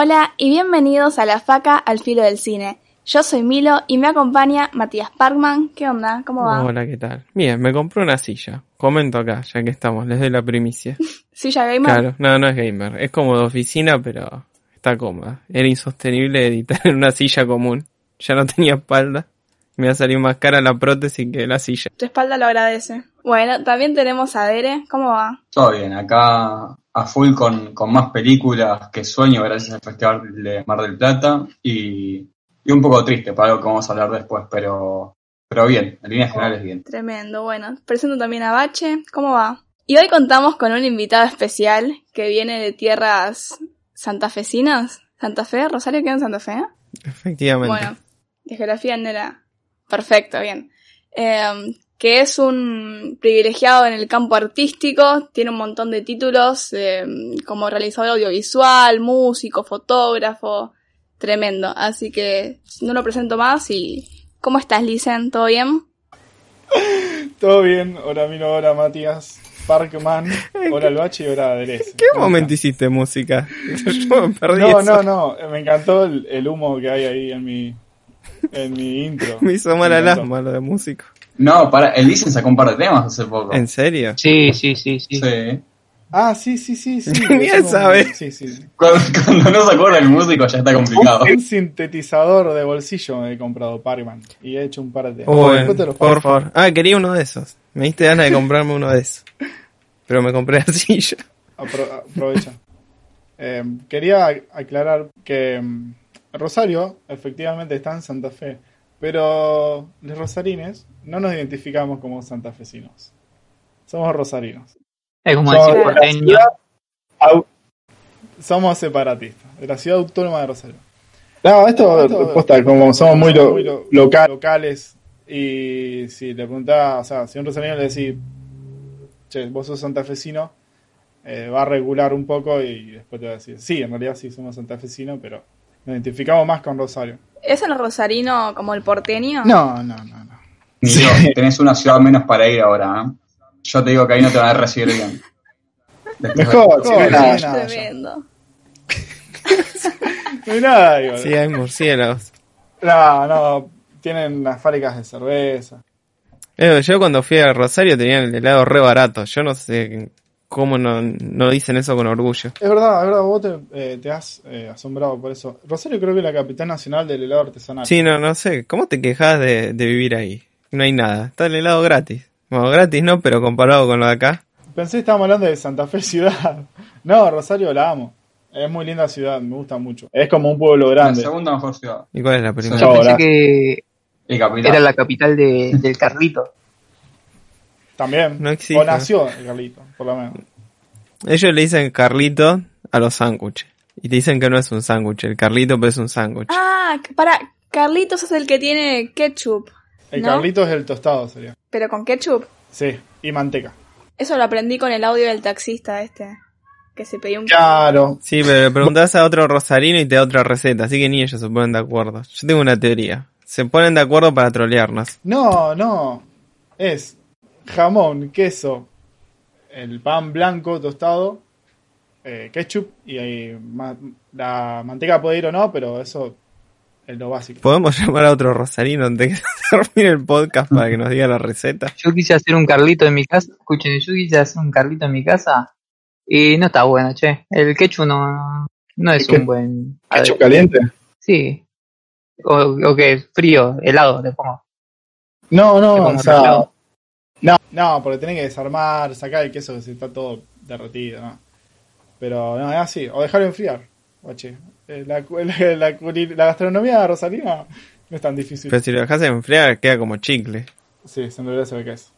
Hola y bienvenidos a La Faca al Filo del Cine. Yo soy Milo y me acompaña Matías Parkman. ¿Qué onda? ¿Cómo va? Hola, ¿qué tal? Bien, me compré una silla. Comento acá, ya que estamos, les doy la primicia. ¿Silla gamer? Claro, no, no es gamer. Es como de oficina, pero está cómoda. Era insostenible editar en una silla común. Ya no tenía espalda. Me va a salir más cara la prótesis que la silla. Tu espalda lo agradece. Bueno, también tenemos a Dere. ¿Cómo va? Todo bien, acá a full con, con más películas que sueño gracias al Festival de Mar del Plata y, y un poco triste para algo que vamos a hablar después, pero, pero bien, en líneas generales bien. Tremendo. Bueno, presento también a Bache. ¿Cómo va? Y hoy contamos con un invitado especial que viene de tierras santafesinas. ¿Santa Fe? ¿Rosario queda en Santa Fe? Efectivamente. Bueno, de geografía no era perfecto, bien. Eh, que es un privilegiado en el campo artístico, tiene un montón de títulos eh, como realizador audiovisual, músico, fotógrafo, tremendo. Así que no lo presento más y ¿cómo estás, Licen? ¿Todo bien? Todo bien, hola Milo, hola Matías, Parkman, hola Albachi y hola Derez. ¿En qué momento hiciste música? Yo me perdí No, eso. no, no, me encantó el, el humo que hay ahí en mi, en mi intro. Me hizo mal Me al encantó. asma lo de músico. No, para, el Listen sacó un par de temas hace poco. ¿En serio? Sí, sí, sí, sí. Sí. Ah, sí, sí, sí, sí. Ni él es un- sabe. Sí, sí. Cuando, cuando no se acuerda el músico ya está complicado. Un sintetizador de bolsillo me he comprado Parkman y he hecho un par de temas. Oh, Después te los por favor. Ah, quería uno de esos. Me diste ganas de comprarme uno de esos. Pero me compré la silla. Apro- aprovecha. Eh, quería aclarar que mm, Rosario efectivamente está en Santa Fe, pero los rosarines no nos identificamos como santafesinos. Somos rosarinos. Es como Somos decir porteño. ciudad au- Somos separatistas, de la ciudad autónoma de Rosario. No, esto, posta, como somos muy, lo- loca- locales y si le preguntás, o sea, si a un rosarino le decís, che, vos sos santafesino, eh, va a regular un poco y después te va a decir, sí, en realidad sí somos santafesinos, pero nos identificamos más con Rosario. ¿Es el rosarino como el porteño? No, no, no, no. Milo, tenés una ciudad menos para ir ahora, ¿eh? Yo te digo que ahí no te van a recibir bien. Después de- Mejor, si no hay No, nada, tremendo. No hay nada, igual. Sí, hay murciélagos. No, no, tienen las fábricas de cerveza. Eh, Yo cuando fui a Rosario tenían el helado re barato. Yo no sé cómo no, no dicen eso con orgullo. Es verdad, es verdad, vos te, eh, te has eh, asombrado por eso. Rosario creo que es la capital nacional del helado artesanal. Sí, no, no sé. ¿Cómo te quejas de, de vivir ahí? No hay nada. Está el helado gratis. Bueno, gratis no, pero comparado con lo de acá. Pensé que estábamos hablando de Santa Fe ciudad. No, Rosario la amo. Es muy linda ciudad, me gusta mucho. Es como un pueblo La grande. segunda mejor ciudad. ¿Y cuál es la primera? Yo pensé que era la capital de, del Carlito. También. No existe. O nació el Carlito, por lo menos. Ellos le dicen Carlito a los sándwiches. Y te dicen que no es un sándwich. El Carlito pero es un sándwich. Ah, para, Carlitos es el que tiene ketchup, El ¿No? Carlito es el tostado, sería. pero con ketchup. Sí, y manteca. Eso lo aprendí con el audio del taxista este, que se pedía un... Claro. Sí, pero le preguntás a otro rosarino y te da otra receta. Así que ni ellos se ponen de acuerdo. Yo tengo una teoría. Se ponen de acuerdo para trolearnos. No, no. Es jamón, queso, el pan blanco tostado, eh, ketchup y ahí ma- la manteca puede ir o no, pero eso es lo básico. ¿Podemos llamar a otro rosarino antes de que termine el podcast para que nos diga la receta? Yo quise hacer un Carlito en mi casa. Escuchen, yo quise hacer un Carlito en mi casa. Y no está bueno, che. El ketchup no, no es un buen. ¿Ketchup caliente? Sí. O, o que frío, helado le pongo. No, no, o sea, helado. No, no, porque tenés que desarmar, sacar el queso que se está todo derretido, ¿no? Pero no, es así, o dejarlo enfriar. Eh, La, la, la la gastronomía rosarina no es tan difícil. Pero si lo dejas enfriar queda como chicle. Sí, se endurece el queso.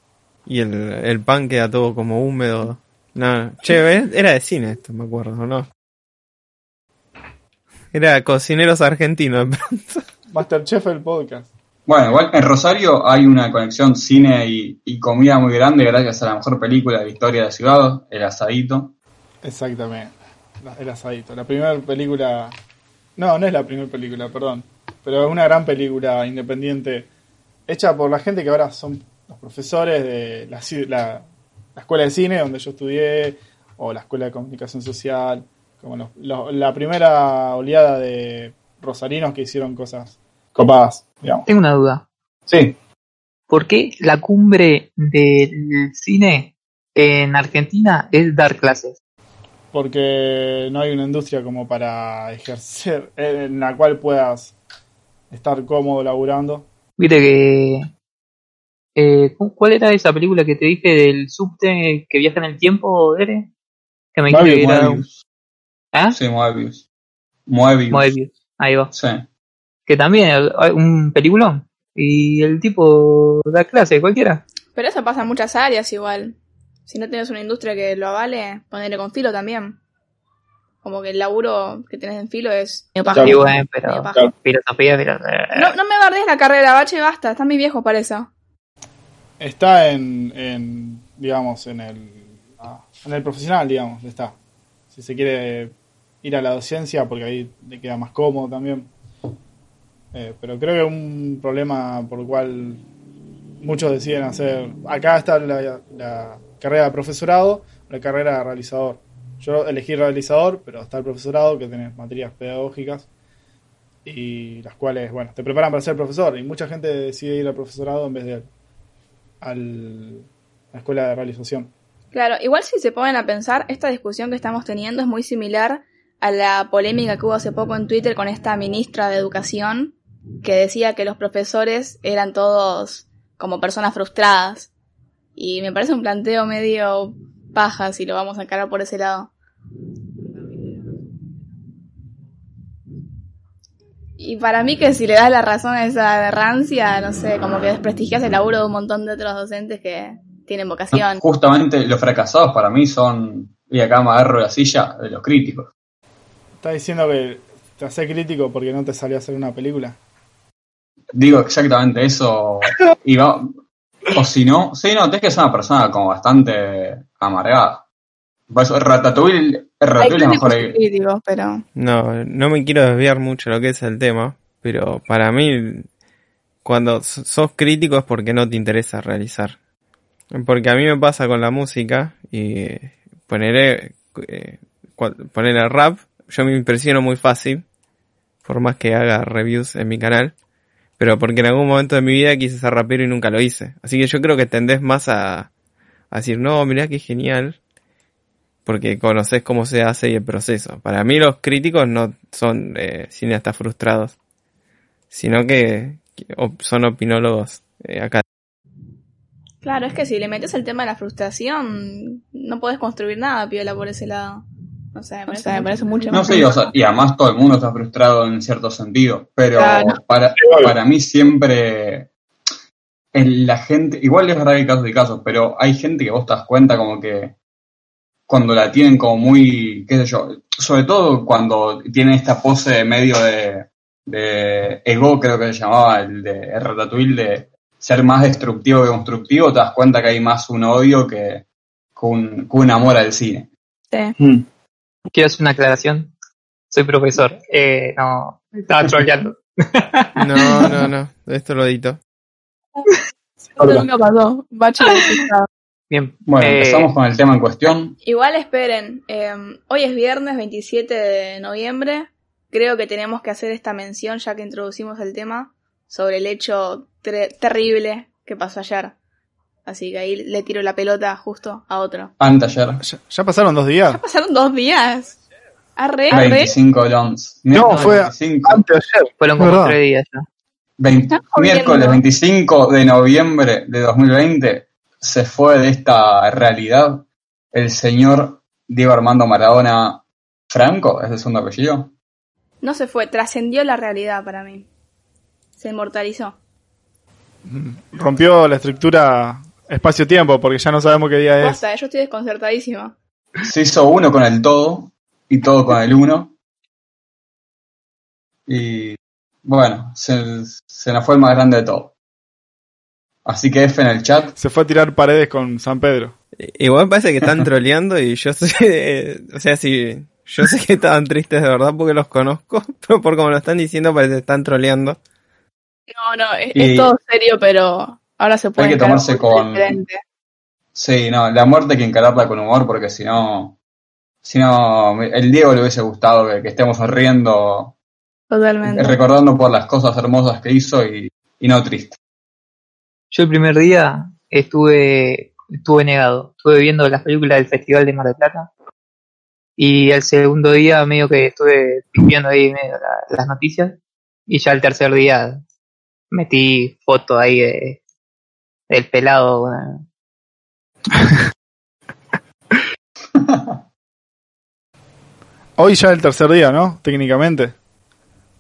Y el, el pan queda todo como húmedo. No, che, era de cine esto, me acuerdo, ¿no? Era cocineros argentinos. Masterchef el podcast. Bueno, igual en Rosario hay una conexión cine y, comida muy grande gracias a la mejor película de la historia de la ciudad, El Asadito. Exactamente. El asadito. La primera película. No, no es la primera película, perdón. Pero es una gran película independiente. Hecha por la gente que ahora son los profesores de la, escuela de cine donde yo estudié. O la escuela de comunicación social. como los- la primera oleada de rosarinos que hicieron cosas copadas, digamos. Tengo una duda. Sí, ¿Por qué la cumbre del cine en Argentina es dar clases? porque no hay una industria como para ejercer, en la cual puedas estar cómodo laburando. Viste que... eh, ¿cu- ¿Cuál era esa película que te dije del subte que viaja en el tiempo, Dere? Que me. Moebius. ¿Ah? Sí, Moebius. Moebius. Moebius. Ahí va. Sí. Que también hay un peliculón. Y el tipo da clase, cualquiera. Pero eso pasa en muchas áreas igual. Si no tienes una industria que lo avale, ponerle con filo también. Como que el laburo que tenés en filo es... medio paja. Sí, bueno, pero paja. Filosofía, pero... No, no me bardes la carrera, bache, basta. Está muy viejo para eso. Está en, en digamos, en el, ah, en el profesional, digamos, está. Si se quiere ir a la docencia, porque ahí le queda más cómodo también. Eh, pero creo que un problema por el cual muchos deciden hacer. Acá está la, carrera de profesorado, la carrera de realizador. Yo elegí realizador, pero está el profesorado que tenés materias pedagógicas y las cuales, bueno, te preparan para ser profesor. Y mucha gente decide ir al profesorado en vez de al, a la escuela de realización. Claro, igual si se ponen a pensar, esta discusión que estamos teniendo es muy similar a la polémica que hubo hace poco en Twitter con esta ministra de Educación que decía que los profesores eran todos como personas frustradas. Y me parece un planteo medio paja si lo vamos a encarar por ese lado. Y para mí que si le das la razón a esa rancia, no sé, como que desprestigias el laburo de un montón de otros docentes que tienen vocación. Justamente los fracasados para mí son, y acá me agarro la silla, de los críticos. ¿Estás diciendo que te hace crítico porque no te salió a hacer una película? Digo exactamente eso. Y va, o si no, sí, no, tenés que ser una persona como bastante amargada. Por eso, Ratatouille, Ratatouille es mejor. pero... No, no me quiero desviar mucho de lo que es el tema, pero para mí, cuando so- sos crítico es porque no te interesa realizar. Porque a mí me pasa con la música y poneré, eh, cua- ponerle rap, yo me impresiono muy fácil, por más que haga reviews en mi canal, pero porque en algún momento de mi vida quise ser rapero y nunca lo hice. Así que yo creo que tendés más a, a decir, no, mirá qué genial, porque conoces cómo se hace y el proceso. Para mí los críticos no son eh, cineastas frustrados, sino que, que son opinólogos eh, acá. Claro, es que si le metes el tema de la frustración, no podés construir nada, piola, por ese lado. No sé, me parece, me parece mucho No más sé, o sea, y además todo el mundo está frustrado en cierto sentido, pero Claro. para, para mí siempre el- la gente, igual es verdad que hay casos y casos, pero hay gente que vos te das cuenta como que cuando la tienen como muy, qué sé yo, sobre todo cuando tienen esta pose de medio de, de ego, creo que se llamaba, el de el Ratatouille, de ser más destructivo que constructivo, te das cuenta que hay más un odio que, que un, que un amor al cine. Sí. Quiero hacer una aclaración. Soy profesor. Eh, no, estaba troleando. No, no, no, esto lo edito. Nunca pasó. Bien. Bueno, eh, empezamos con el tema en cuestión. Igual esperen, eh, hoy es viernes 27 de noviembre. Creo que tenemos que hacer esta mención, ya que introducimos el tema, sobre el hecho terrible que pasó ayer. Así que ahí le tiro la pelota justo a otro. Anteayer, Ya, ya pasaron dos días. Pasaron dos días. Arre, arre. 25 Lons. No, fue 25, antes de ayer. Fueron como ¿Verdad? tres días ya. 20 Estás jodiendo. miércoles 25 de noviembre de 2020 se fue de esta realidad el señor Diego Armando Maradona Franco, es el segundo apellido. No se fue, trascendió la realidad para mí. Se inmortalizó. Rompió la estructura espacio-tiempo porque ya no sabemos qué día es. Basta, yo estoy desconcertadísimo. Se hizo uno con el todo y todo con el uno. Y bueno, se, se nos fue el más grande de todo. Así que F en el chat. Se fue a tirar paredes con San Pedro. Igual parece que están troleando y yo sé, eh, o sea, sí, yo sé que estaban tristes de verdad porque los conozco, pero por como lo están diciendo parece que están troleando. No, no, es, Y- es todo serio, pero ahora se puede Hay que tomarse con- diferente. Sí, no, la muerte hay que encararla con humor porque si no sino el Diego le hubiese gustado que, que estemos riendo, Totalmente. recordando por las cosas hermosas que hizo y, y no triste. Yo el primer día estuve, estuve negado. Estuve viendo las películas del Festival de Mar del Plata. Y el segundo día medio que estuve viendo ahí medio la- las noticias. Y ya el tercer día metí foto ahí de, del pelado. Hoy ya el tercer día, ¿no? Técnicamente.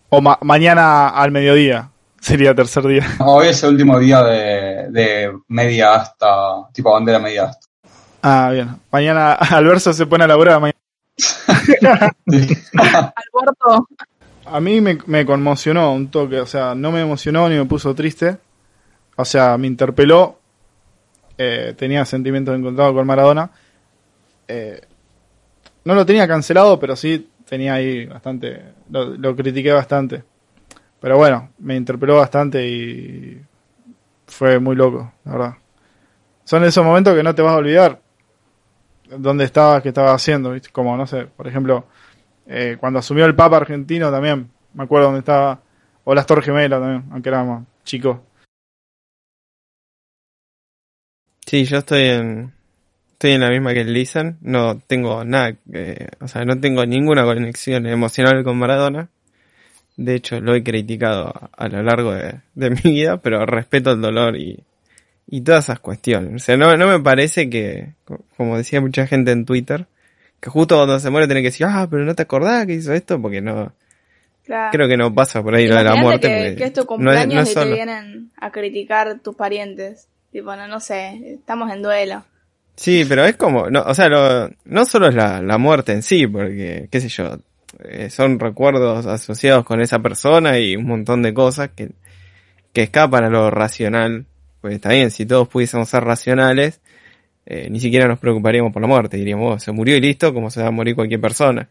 O ma- mañana al mediodía sería tercer día. Hoy es el último día de, de media hasta, tipo bandera media hasta. Ah, bien. Mañana Alberto se pone a laburar. mañana. Alberto, A mí me, me conmocionó un toque. O sea, no me emocionó ni me puso triste. O sea, me interpeló. Eh, tenía sentimientos encontrados con Maradona. Eh, no lo tenía cancelado, pero sí tenía ahí bastante. Lo, lo critiqué bastante. Pero bueno, me interpeló bastante y fue muy loco, la verdad. Son esos momentos que no te vas a olvidar. Dónde estabas, qué estabas haciendo, ¿viste? Como, no sé, por ejemplo, eh, cuando asumió el Papa argentino también. Me acuerdo dónde estaba. O las Torres Gemelas también, aunque éramos chicos. Sí, yo estoy en, estoy en la misma que el Lizan. No tengo nada, eh, o sea, no tengo ninguna conexión emocional con Maradona. De hecho, lo he criticado a, a lo largo de, de mi vida, pero respeto el dolor y, y todas esas cuestiones. O sea, no, no me parece que, co- como decía mucha gente en Twitter, que justo cuando se muere tiene que decir, ah, pero no te acordás que hizo esto, porque no, claro. creo que no pasa por ahí lo de la muerte. que, que es tu no es- cumpleaños no es y te vienen a criticar tus parientes. Tipo, no, no sé, estamos en duelo. Sí, pero es como, no, o sea, lo- no solo es la, la muerte en sí, porque, qué sé yo, eh, son recuerdos asociados con esa persona y un montón de cosas que, que escapan a lo racional. Pues está bien, si todos pudiésemos ser racionales, eh, ni siquiera nos preocuparíamos por la muerte, diríamos, "Oh, se murió y listo, como se va a morir cualquier persona.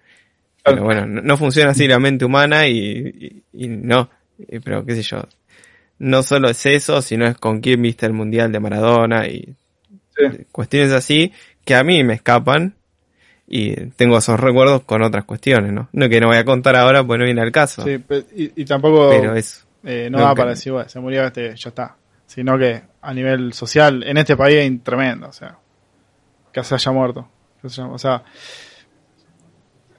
Pero bueno, no, no funciona así la mente humana y, y, y no, Eh, pero qué sé yo, no solo es eso, sino es con quién viste el mundial de Maradona y Sí. cuestiones así que a mí me escapan y tengo esos recuerdos con otras cuestiones, ¿no? No que no voy a contar ahora, pues no viene al caso, Sí, y, y tampoco pero eso. eh, no da que- para decir, bueno, se murió este, ya está. Sino que a nivel social, en este país es tremendo, o sea, que se haya muerto. Que se haya- o sea,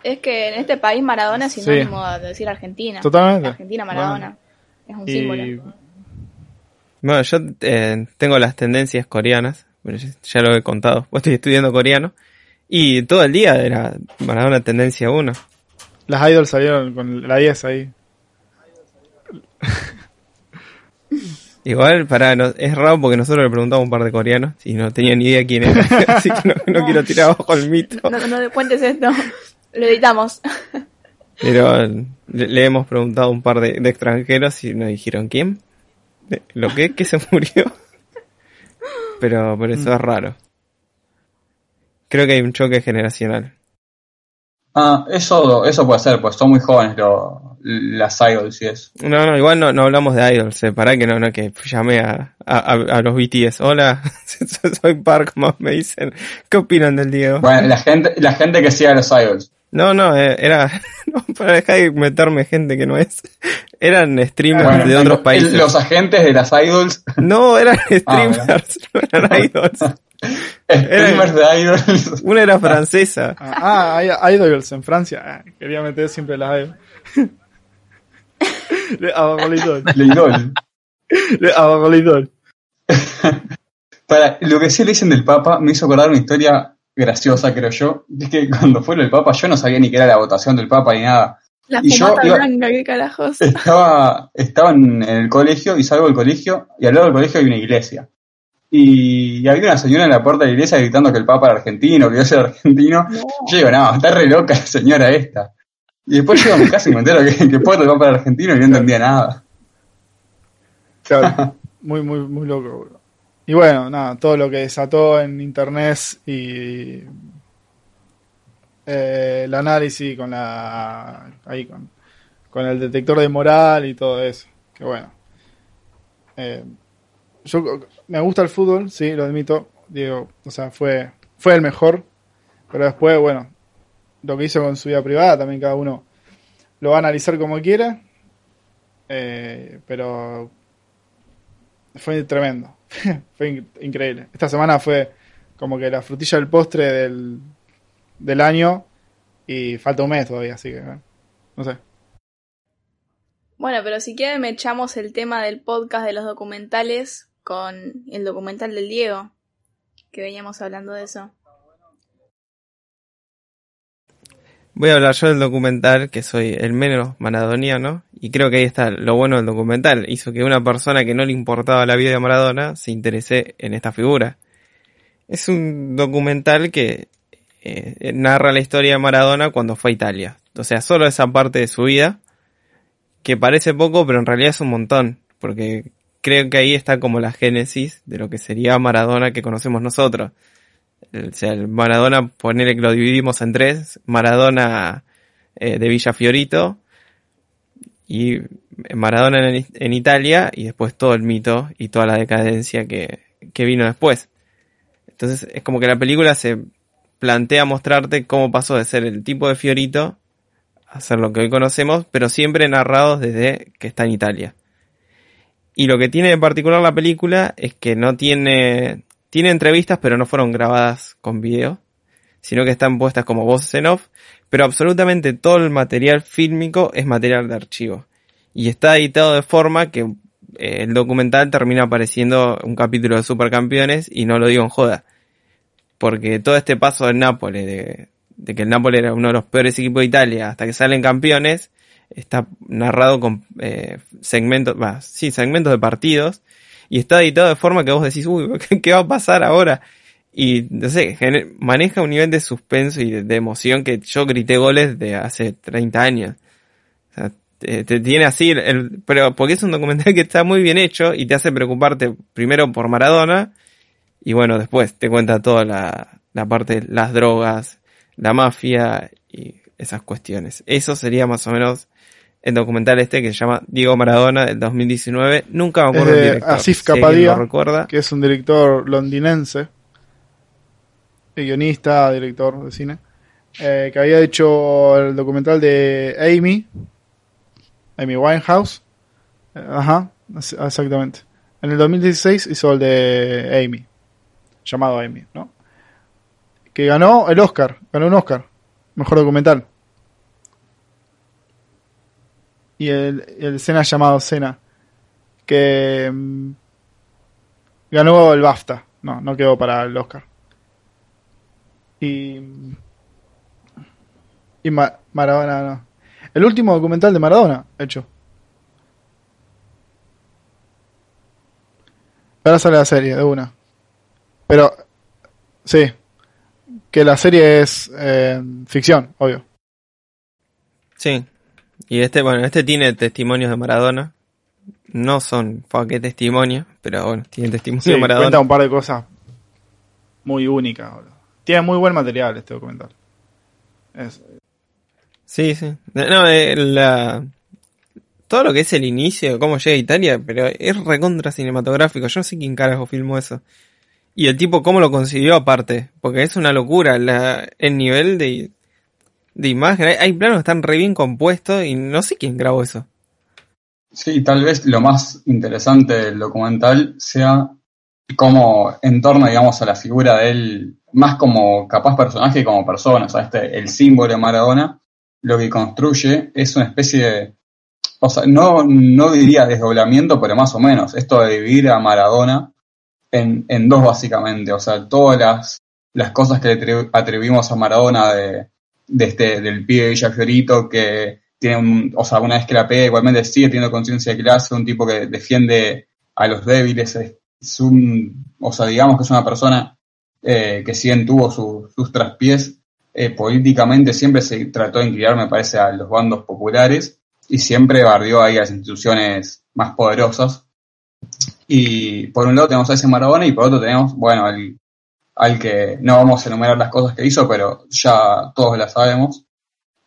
Es que en este país Maradona es Sí. sinónimo de decir Argentina. Totalmente. Argentina, Maradona. Es un y símbolo. Bueno, yo eh, tengo las tendencias coreanas, bueno, ya- lo he contado, pues estoy estudiando coreano y todo el día era Maradona tendencia 1. las idols salieron con la 10 ahí. Igual, para es raro porque nosotros le preguntamos a un par de coreanos y no tenían ni idea quién era, así que no, no quiero tirar abajo el mito. No, no le cuentes esto. Lo editamos. Pero le, le hemos preguntado a un par de, de extranjeros y nos dijeron quién, ¿De- lo que que se murió. Pero por eso es raro. Creo que hay un choque generacional. Ah, eso, eso puede ser, pues son muy jóvenes lo- las idols y eso. No, no, igual no, no hablamos de idols, eh, pará que no, no, que llamé a, a, a- los BTS. Hola, soy Park, más me dicen, ¿qué opinan del Diego? Bueno, la gente, la gente que sigue a los idols. No, no, eh, era, no, para dejar de meterme gente que no es, eran streamers Bueno, de otros países. Los agentes de las idols, No, eran Ah, streamers, no eran idols. streamers de idols. Una era francesa. Ah, ah, hay idols en Francia. Ah, quería meter siempre las idols. Le- idol. La idol. Le- idol. Para, lo que sí le dicen del Papa me hizo acordar una historia graciosa, creo yo. Es que cuando fue lo del Papa yo no sabía ni qué era la votación del Papa ni nada. La Y yo fumata iba- blanca, qué carajos. Estaba, estaba en el colegio y salgo del colegio y al lado del colegio hay una iglesia. Y había una señora en la puerta de la iglesia gritando que el Papa era argentino, que yo soy argentino. No. Yo digo, no, está re loca la señora esta. Y después llego a mi casa y me entero que, que puedo el Papa era argentino y no entendía nada. Claro, muy, muy, muy loco, boludo. Y bueno, nada, todo lo que desató en internet y eh, el análisis con la ahí con, con el detector de moral y todo eso. Que bueno. Eh, yo me gusta el fútbol, sí, lo admito. Digo, o sea, fue, fue el mejor. Pero después, bueno, lo que hizo con su vida privada, también cada uno lo va a analizar como quiera. Eh, pero fue tremendo. fue increíble. Esta semana fue como que la frutilla del postre del, del año y falta un mes todavía, así que no sé. Bueno, pero si quieren me echamos el tema del podcast de los documentales con el documental del Diego, que veníamos hablando de eso. Voy a hablar yo del documental, que soy el menos maradoniano, y creo que ahí está lo bueno del documental. Hizo que una persona que no le importaba la vida de Maradona se interese en esta figura. Es un documental que eh, narra la historia de Maradona cuando fue a Italia. O sea, solo esa parte de su vida, que parece poco, pero en realidad es un montón, porque creo que ahí está como la génesis de lo que sería Maradona que conocemos nosotros. Sea, el Maradona, ponerle que lo dividimos en tres, Maradona eh, de Villa Fiorito y Maradona en, Italia y después todo el mito y toda la decadencia que, que vino después. Entonces es como que la película se plantea mostrarte cómo pasó de ser el tipo de Fiorito a ser lo que hoy conocemos, pero siempre narrados desde que está en Italia. Y lo que tiene en particular la película es que no tiene, tiene entrevistas, pero no fueron grabadas con video, sino que están puestas como voces en off, pero absolutamente todo el material fílmico es material de archivo. Y está editado de forma que eh, el documental termina apareciendo un capítulo de Supercampeones y no lo digo en joda porque todo este paso del Nápoles, de, que el Nápoles era uno de los peores equipos de Italia, hasta que salen campeones, está narrado con eh, segmentos, sí, segmentos de partidos, y está editado de forma que vos decís, uy, ¿qué, va a pasar ahora? Y, no sé, maneja un nivel de suspenso y de, emoción que yo grité goles de hace 30 años. O sea, te, tiene así, el, pero porque es un documental que está muy bien hecho y te hace preocuparte primero por Maradona, y bueno, después te cuenta toda la, la parte, las drogas, la mafia y esas cuestiones. Eso sería más o menos el documental este que se llama Diego Maradona del 2019. Nunca me acuerdo de Asif Kapadia, que es un director londinense, guionista, director de cine, eh, que había hecho el documental de Amy, Amy Winehouse. Eh, ajá, exactamente. En el 2016 hizo el de Amy llamado Amy, ¿no? Que ganó el Oscar, ganó un Oscar, mejor documental. Y el, el Sena llamado Sena, que mm, ganó el BAFTA, no, no quedó para el Oscar. Y, y Maradona, no. El último documental de Maradona, hecho. Ahora sale la serie, de una. Pero, sí, que la serie es eh, ficción, obvio. Sí, y este, bueno, este tiene testimonios de Maradona. No son, qué testimonio, pero bueno, tiene testimonios de Maradona. cuenta un par de cosas muy únicas. Tiene muy buen material este documental. Sí, sí. No, eh, la... Todo lo que es el inicio, cómo llega a Italia, pero es recontra cinematográfico. Yo no sé quién carajo filmó eso. Y el tipo, ¿cómo lo consiguió aparte? Porque es una locura la, el nivel de, de imagen. Hay, planos que están re bien compuestos y no sé quién grabó eso. Sí, tal vez lo más interesante del documental sea cómo en torno, digamos, a la figura de él, más como capaz personaje que como persona, o sea, este, el símbolo de Maradona, lo que construye es una especie de, o sea, no, no diría desdoblamiento, pero más o menos, esto de dividir a Maradona en, en dos básicamente. O sea, todas las, las cosas que le atribuimos a Maradona de, de este, del pibe Villa Fiorito que tiene un, o sea, una vez que la pega igualmente sigue teniendo conciencia de clase, un tipo que defiende a los débiles, es, un, o sea, digamos que es una persona eh, que sí tuvo sus traspiés, eh, políticamente siempre se trató de inclinar, me parece, a los bandos populares y siempre barrió ahí a las instituciones más poderosas. Y por un lado tenemos a ese Maradona y por otro tenemos, bueno, al, al que no vamos a enumerar las cosas que hizo, pero ya todos las sabemos.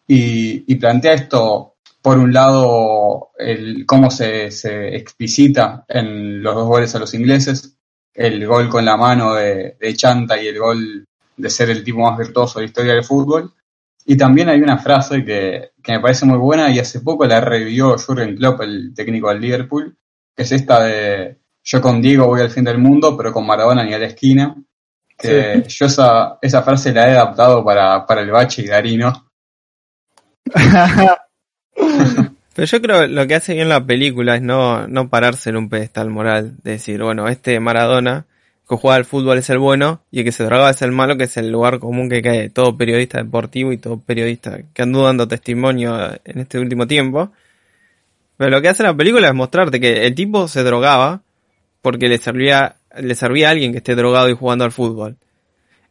Y, plantea esto, por un lado, el, cómo se, se explicita en los dos goles a los ingleses, el gol con la mano de, de Chanta y el gol de ser el tipo más virtuoso de la historia del fútbol, Y también hay una frase que, que me parece muy buena y hace poco la revivió Jurgen Klopp, el técnico del Liverpool, que es esta de yo con Diego voy al fin del mundo, pero con Maradona ni a la esquina. Que yo esa, esa frase la he adaptado para, para el bache y Darino. Pero yo creo que lo que hace bien la película es no, no pararse en un pedestal moral, de decir, bueno, este Maradona que juega al fútbol es el bueno y el que se droga es el malo, que es el lugar común que cae todo periodista deportivo y todo periodista que anda dando testimonio en este último tiempo. Pero lo que hace la película es mostrarte que el tipo se drogaba porque le servía, le servía a alguien que esté drogado y jugando al fútbol.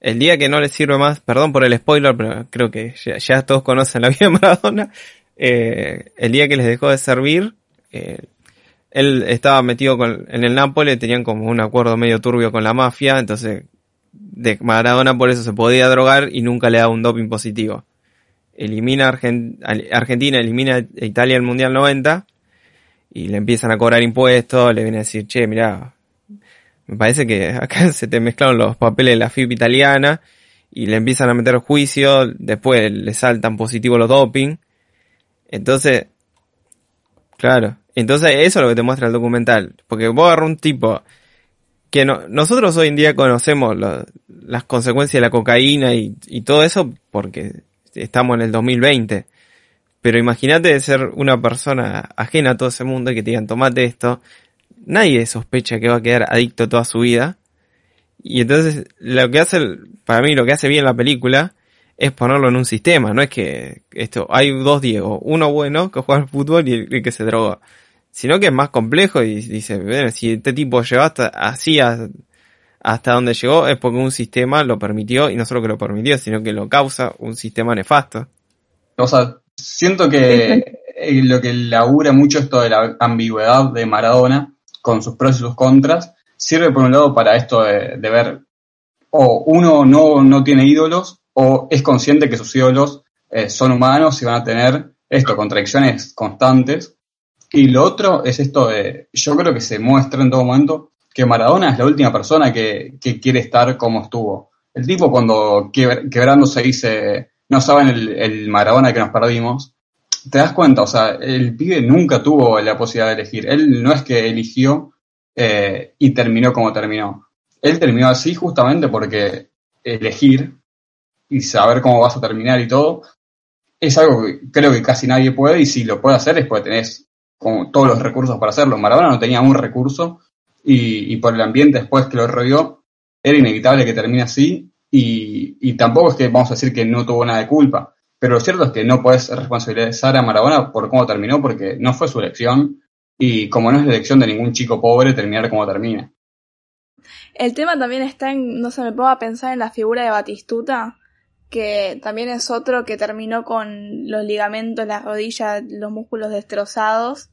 El día que no le sirve más, perdón por el spoiler, pero creo que ya, todos conocen la vida de Maradona, eh, el día que les dejó de servir, eh, él estaba metido en el Nápoles, tenían como un acuerdo medio turbio con la mafia, entonces de Maradona por eso se podía drogar y nunca le da un doping positivo. Elimina Argentina, elimina a Italia el Mundial 90 y le empiezan a cobrar impuestos, le vienen a decir, che, mira, me parece que acá se te mezclaron los papeles de la FIP italiana y le empiezan a meter juicio, después le saltan positivo los doping. Entonces, claro, entonces eso es lo que te muestra el documental, porque vos agarras un tipo que no, nosotros hoy en día conocemos las consecuencias de la cocaína y, y todo eso porque estamos en el 2020 pero imagínate ser una persona ajena a todo ese mundo y que te digan tomate esto. Nadie sospecha que va a quedar adicto toda su vida. Y entonces lo que hace, para mí lo que hace bien la película es ponerlo en un sistema. No es que esto, hay dos Diego, uno bueno que juega al fútbol y el, que se droga. Sino que es más complejo y dice, bueno, si este tipo llegó hasta así hasta donde llegó es porque un sistema lo permitió y no solo que lo permitió, sino que lo causa un sistema nefasto. O sea, Siento que lo que labura mucho esto de la ambigüedad de Maradona, con sus pros y sus contras, sirve por un lado para esto de, ver, o uno no, no, tiene ídolos, o es consciente que sus ídolos eh, son humanos y van a tener esto, contradicciones constantes. Y lo otro es esto de, yo creo que se muestra en todo momento que Maradona es la última persona que, que quiere estar como estuvo. El tipo cuando quebrándose dice, no saben el Maradona que nos perdimos, te das cuenta, o sea, el pibe nunca tuvo la posibilidad de elegir. Él no es que eligió eh, y terminó como terminó. Él terminó así justamente porque elegir y saber cómo vas a terminar y todo es algo que creo que casi nadie puede y si lo puede hacer es porque tenés como todos los recursos para hacerlo. Maradona no tenía un recurso y, por el ambiente después que lo rodeó era inevitable que termine así y, tampoco es que vamos a decir que no tuvo nada de culpa, pero lo cierto es que no puedes responsabilizar a Maradona por cómo terminó, porque no fue su elección y como no es la elección de ningún chico pobre terminar como termina. El tema también está en, no se me pongo a pensar en la figura de Batistuta, que también es otro que terminó con los ligamentos, las rodillas, los músculos destrozados,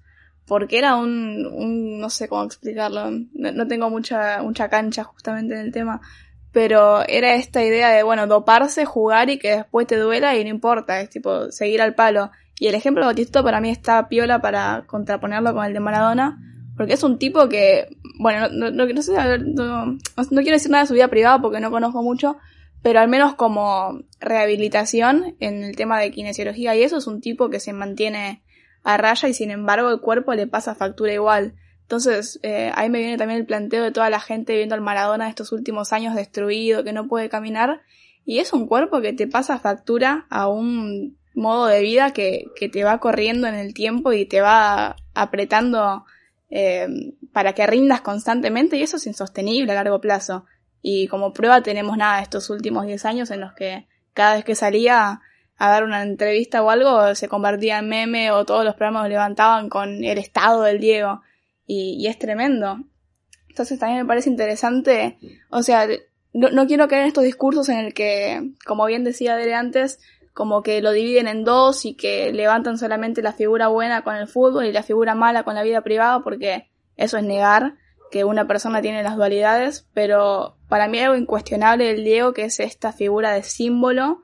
porque era un, un no sé cómo explicarlo, no, no tengo mucha, mucha cancha justamente en el tema, pero era esta idea de, bueno, doparse, jugar y que después te duela y no importa, es tipo seguir al palo. Y el ejemplo de Bautista para mí está piola para contraponerlo con el de Maradona, porque es un tipo que, bueno, no, no, no sé, no quiero decir nada de su vida privada porque no conozco mucho, pero al menos como rehabilitación en el tema de kinesiología y eso es un tipo que se mantiene a raya y sin embargo el cuerpo le pasa factura igual. Entonces, eh, ahí me viene también el planteo de toda la gente viendo al Maradona de estos últimos años destruido, que no puede caminar, y es un cuerpo que te pasa factura a un modo de vida que, que te va corriendo en el tiempo y te va apretando eh, para que rindas constantemente, y eso es insostenible a largo plazo. Y como prueba tenemos nada estos últimos 10 años en los que cada vez que salía a dar una entrevista o algo se convertía en meme o todos los programas levantaban con el estado del Diego y, es tremendo. Entonces también me parece interesante, o sea, no, no, quiero caer en estos discursos en el que, como bien decía Dele antes, como que lo dividen en dos y que levantan solamente la figura buena con el fútbol y la figura mala con la vida privada, porque eso es negar que una persona tiene las dualidades, pero para mí algo incuestionable del Diego, que es esta figura de símbolo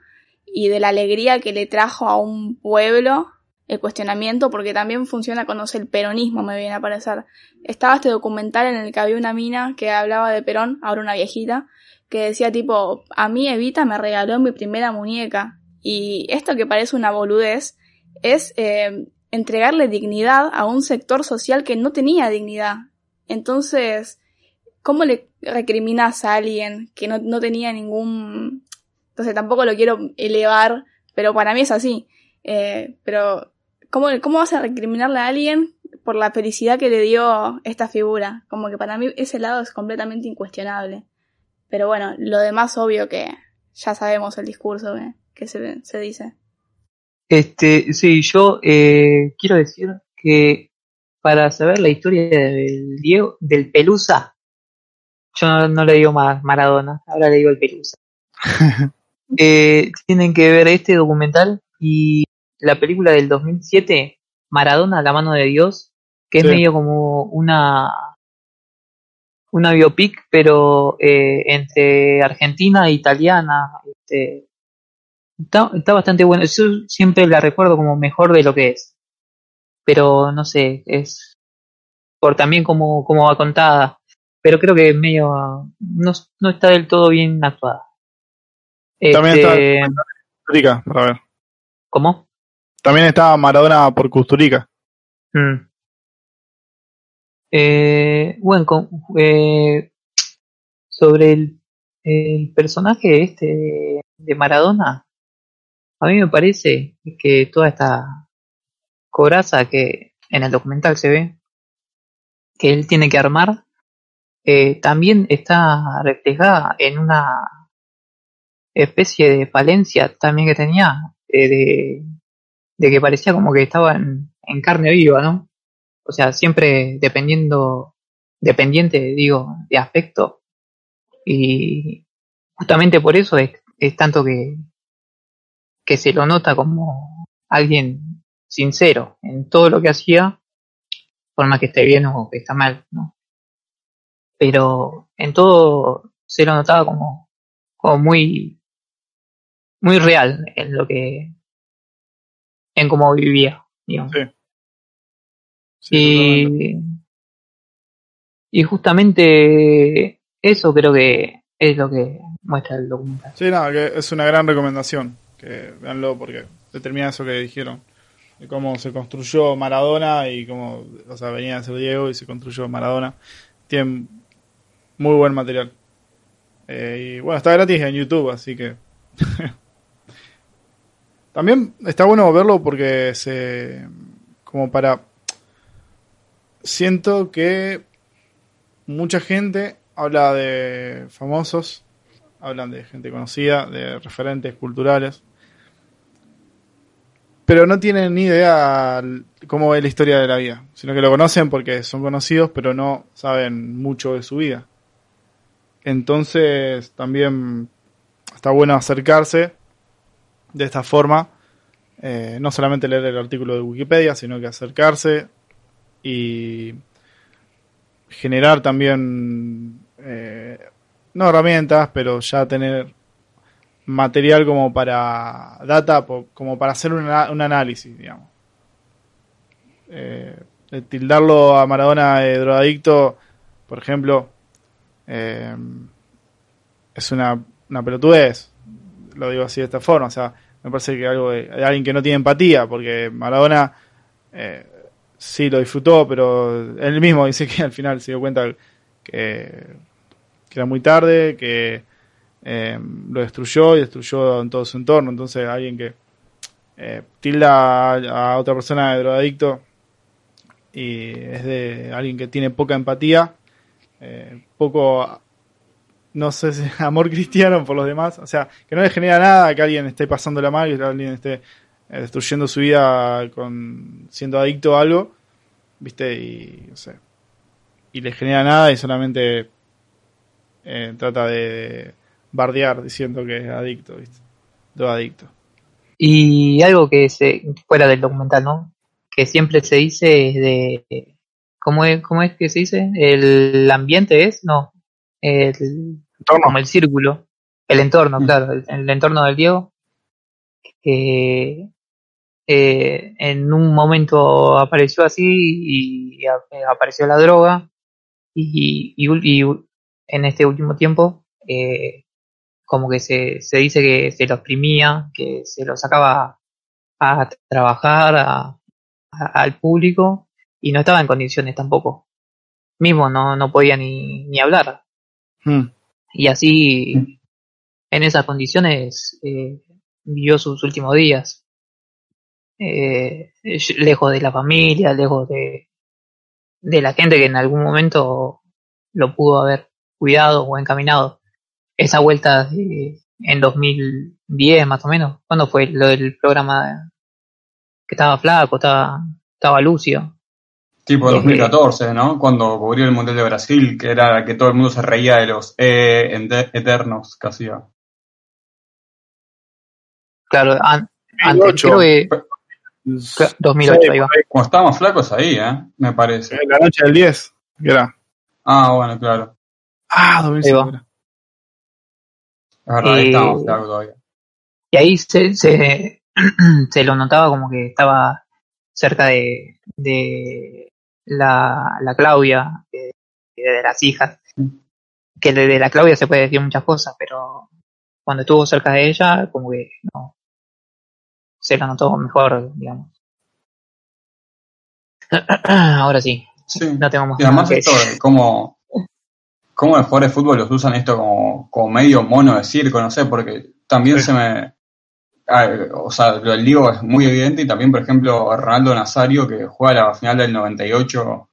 y de la alegría que le trajo a un pueblo el cuestionamiento, porque también funciona cuando el peronismo, me viene a parecer. Estaba este documental en el que había una mina que hablaba de Perón, ahora una viejita, que decía tipo, a mí Evita me regaló mi primera muñeca. Y esto que parece una boludez es eh, entregarle dignidad a un sector social que no tenía dignidad. Entonces, ¿cómo le recriminas a alguien que no, no tenía ningún... Entonces tampoco lo quiero elevar, pero para mí es así. Eh, pero, ¿cómo, ¿cómo vas a recriminarle a alguien por la felicidad que le dio esta figura? Como que para mí ese lado es completamente incuestionable. Pero bueno, lo demás obvio que ya sabemos el discurso que, que se, se dice. Este, sí, yo eh, quiero decir que para saber la historia del Diego, del Pelusa, yo no, no le digo más Maradona, ahora le digo el Pelusa. eh, tienen que ver este documental y la película del 2007, Maradona, la mano de Dios, que es medio como una una biopic, pero eh, entre argentina e italiana. Este, está, está bastante bueno. Yo siempre la recuerdo como mejor de lo que es. Pero no sé, es por también como, como va contada. Pero creo que medio no, no está del todo bien actuada. También está- Este, para ver. ¿Cómo? También está Maradona por Custurica. Mm. Eh, bueno, con- eh, sobre el, el personaje este de, de Maradona, a mí me parece que toda esta coraza que en el documental se ve que él tiene que armar, eh, también está reflejada en una especie de falencia también que tenía, eh, de, de que parecía como que estaba en, carne viva, ¿no? O sea, siempre dependiendo, dependiente, digo, de aspecto. Y justamente por eso es, es tanto que, que se lo nota como alguien sincero en todo lo que hacía, por más que esté bien o que está mal, ¿no? Pero en todo se lo notaba como, como muy, muy real en lo que, en cómo vivía, digamos. Sí. Sí, totalmente. Y, y justamente eso creo que es lo que muestra el documental. Sí, nada, que es una gran recomendación. Que veanlo porque determina eso que dijeron. De cómo se construyó Maradona y cómo, o sea, venía a ser Diego y se construyó Maradona. Tienen muy buen material. Eh, y bueno, está gratis en YouTube, así que. También está bueno verlo porque se. como para. Siento que mucha gente habla de famosos hablan de gente conocida, de referentes culturales, pero no tienen ni idea cómo es la historia de la vida, sino que lo conocen porque son conocidos, pero no saben mucho de su vida. Entonces también está bueno acercarse de esta forma, eh, no solamente leer el artículo de Wikipedia, sino que acercarse y generar también eh, no herramientas, pero ya tener material como para data, como para hacer un, un análisis, digamos. Eh, tildarlo a Maradona de drogadicto, por ejemplo, eh, es una, una pelotudez, lo digo así de esta forma, o sea, me parece que algo de, alguien que no tiene empatía, porque Maradona eh, sí lo disfrutó, pero él mismo dice que al final se dio cuenta que era muy tarde, que eh, lo destruyó y destruyó en todo su entorno. Entonces, alguien que eh, tilda a, a otra persona de drogadicto y es de alguien que tiene poca empatía, eh, poco, no sé si amor cristiano por los demás, o sea, que no le genera nada que alguien esté pasándola mal, que alguien esté eh, destruyendo su vida con siendo adicto a algo, ¿viste? Y, no sé, y le genera nada y solamente eh, trata de bardear diciendo que es adicto, ¿viste? Drogadicto. Y algo que se, fuera del documental, ¿no? Que siempre se dice es de, ¿cómo es, cómo es que se dice? El ambiente es, no, el, como el círculo, el entorno, Mm. claro, el, el entorno del Diego, que eh, en un momento apareció así y, a- apareció la droga y, y, y en este último tiempo eh, como que se, se dice que se lo exprimía, que se lo sacaba a trabajar a, al público y no estaba en condiciones tampoco. Mismo no, no podía ni, ni hablar. Hmm. Y así, en esas condiciones, eh, vivió sus últimos días. Eh, lejos de la familia, lejos de, de la gente que en algún momento lo pudo haber cuidado o encaminado. Esa vuelta de, en 2010 más o menos, cuando fue lo del programa que estaba flaco, estaba, estaba lucio. Tipo 2014, ¿no? Cuando cubrió el Mundial de Brasil, que era que todo el mundo se reía de los eh, eternos que hacía. Claro, an, antes, creo que 2008, ahí va. Cuando estábamos flacos ahí, ¿eh? Me parece. En la noche del 10, ¿qué era? Ah, bueno, claro. Ah, 2005. Es verdad, ahí estábamos flacos todavía. Y ahí se, se, se lo notaba como que estaba cerca de, de la, la Claudia, de, de, las hijas. Que de, la Claudia se puede decir muchas cosas, pero cuando estuvo cerca de ella, como que no. Se lo notó mejor, digamos. Ahora sí. Sí. No tengo más y además que esto de cómo, cómo los jugadores de fútbol los usan esto como, como medio mono de circo, no sé, porque también Sí. se me... ah, o sea, lo del Diego es muy evidente y también, por ejemplo, Ronaldo Nazario, que juega la final del 98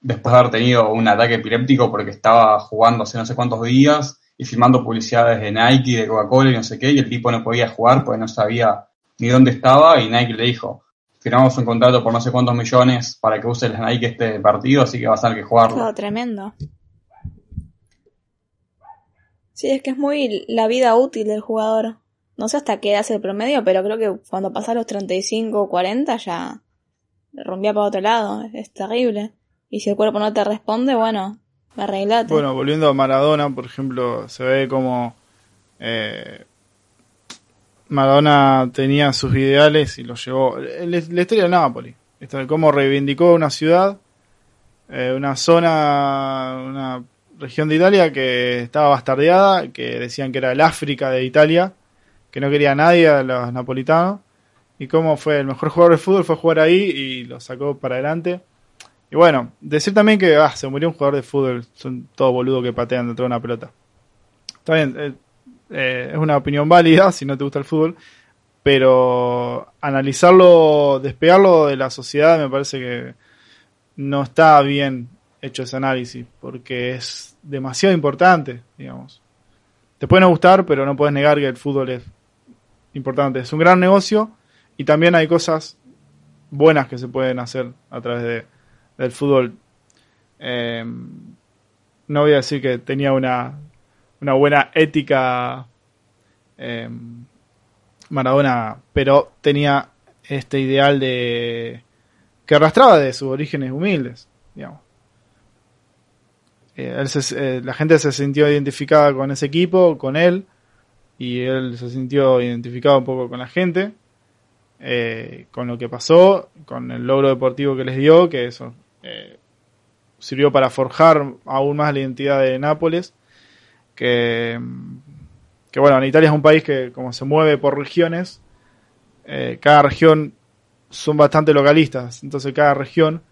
después de haber tenido un ataque epiléptico porque estaba jugando hace no sé cuántos días y filmando publicidades de Nike, de Coca-Cola y no sé qué, y el tipo no podía jugar porque no sabía ni dónde estaba y Nike le dijo, firmamos un contrato por no sé cuántos millones para que use la Nike este partido, así que vas a tener que jugarlo. Claro, tremendo. Sí, es que es muy la vida útil del jugador. No sé hasta qué hace el promedio, pero creo que cuando pasa los 35 o 40 ya rompía para otro lado. Es terrible. Y si el cuerpo no te responde, bueno, arreglate. Bueno, volviendo a Maradona, por ejemplo, se ve como eh, Maradona tenía sus ideales y los llevó. La, la historia de Nápoles, cómo reivindicó una ciudad, eh, una zona, una región de Italia que estaba bastardeada, que decían que era el África de Italia, que no quería a nadie a los napolitanos, y cómo fue el mejor jugador de fútbol, fue jugar ahí y lo sacó para adelante. Y bueno, decir también que ah, se murió un jugador de fútbol, son todos boludos que patean dentro de una pelota. Está bien, eh, eh, es una opinión válida si no te gusta el fútbol, pero analizarlo, despegarlo de la sociedad me parece que no está bien hecho ese análisis, porque es demasiado importante, digamos. Te puede no gustar, pero no puedes negar que el fútbol es importante. Es un gran negocio y también hay cosas buenas que se pueden hacer a través de, del fútbol. Eh, no voy a decir que tenía una, una buena ética eh, Maradona, pero tenía este ideal de que arrastraba de sus orígenes humildes, digamos. Eh, él se- eh, la gente se sintió identificada con ese equipo, con él, y él se sintió identificado un poco con la gente, eh, con lo que pasó, con el logro deportivo que les dio, que eso eh, sirvió para forjar aún más la identidad de Nápoles, que, bueno, en Italia es un país que como se mueve por regiones, eh, cada región son bastante localistas, entonces cada región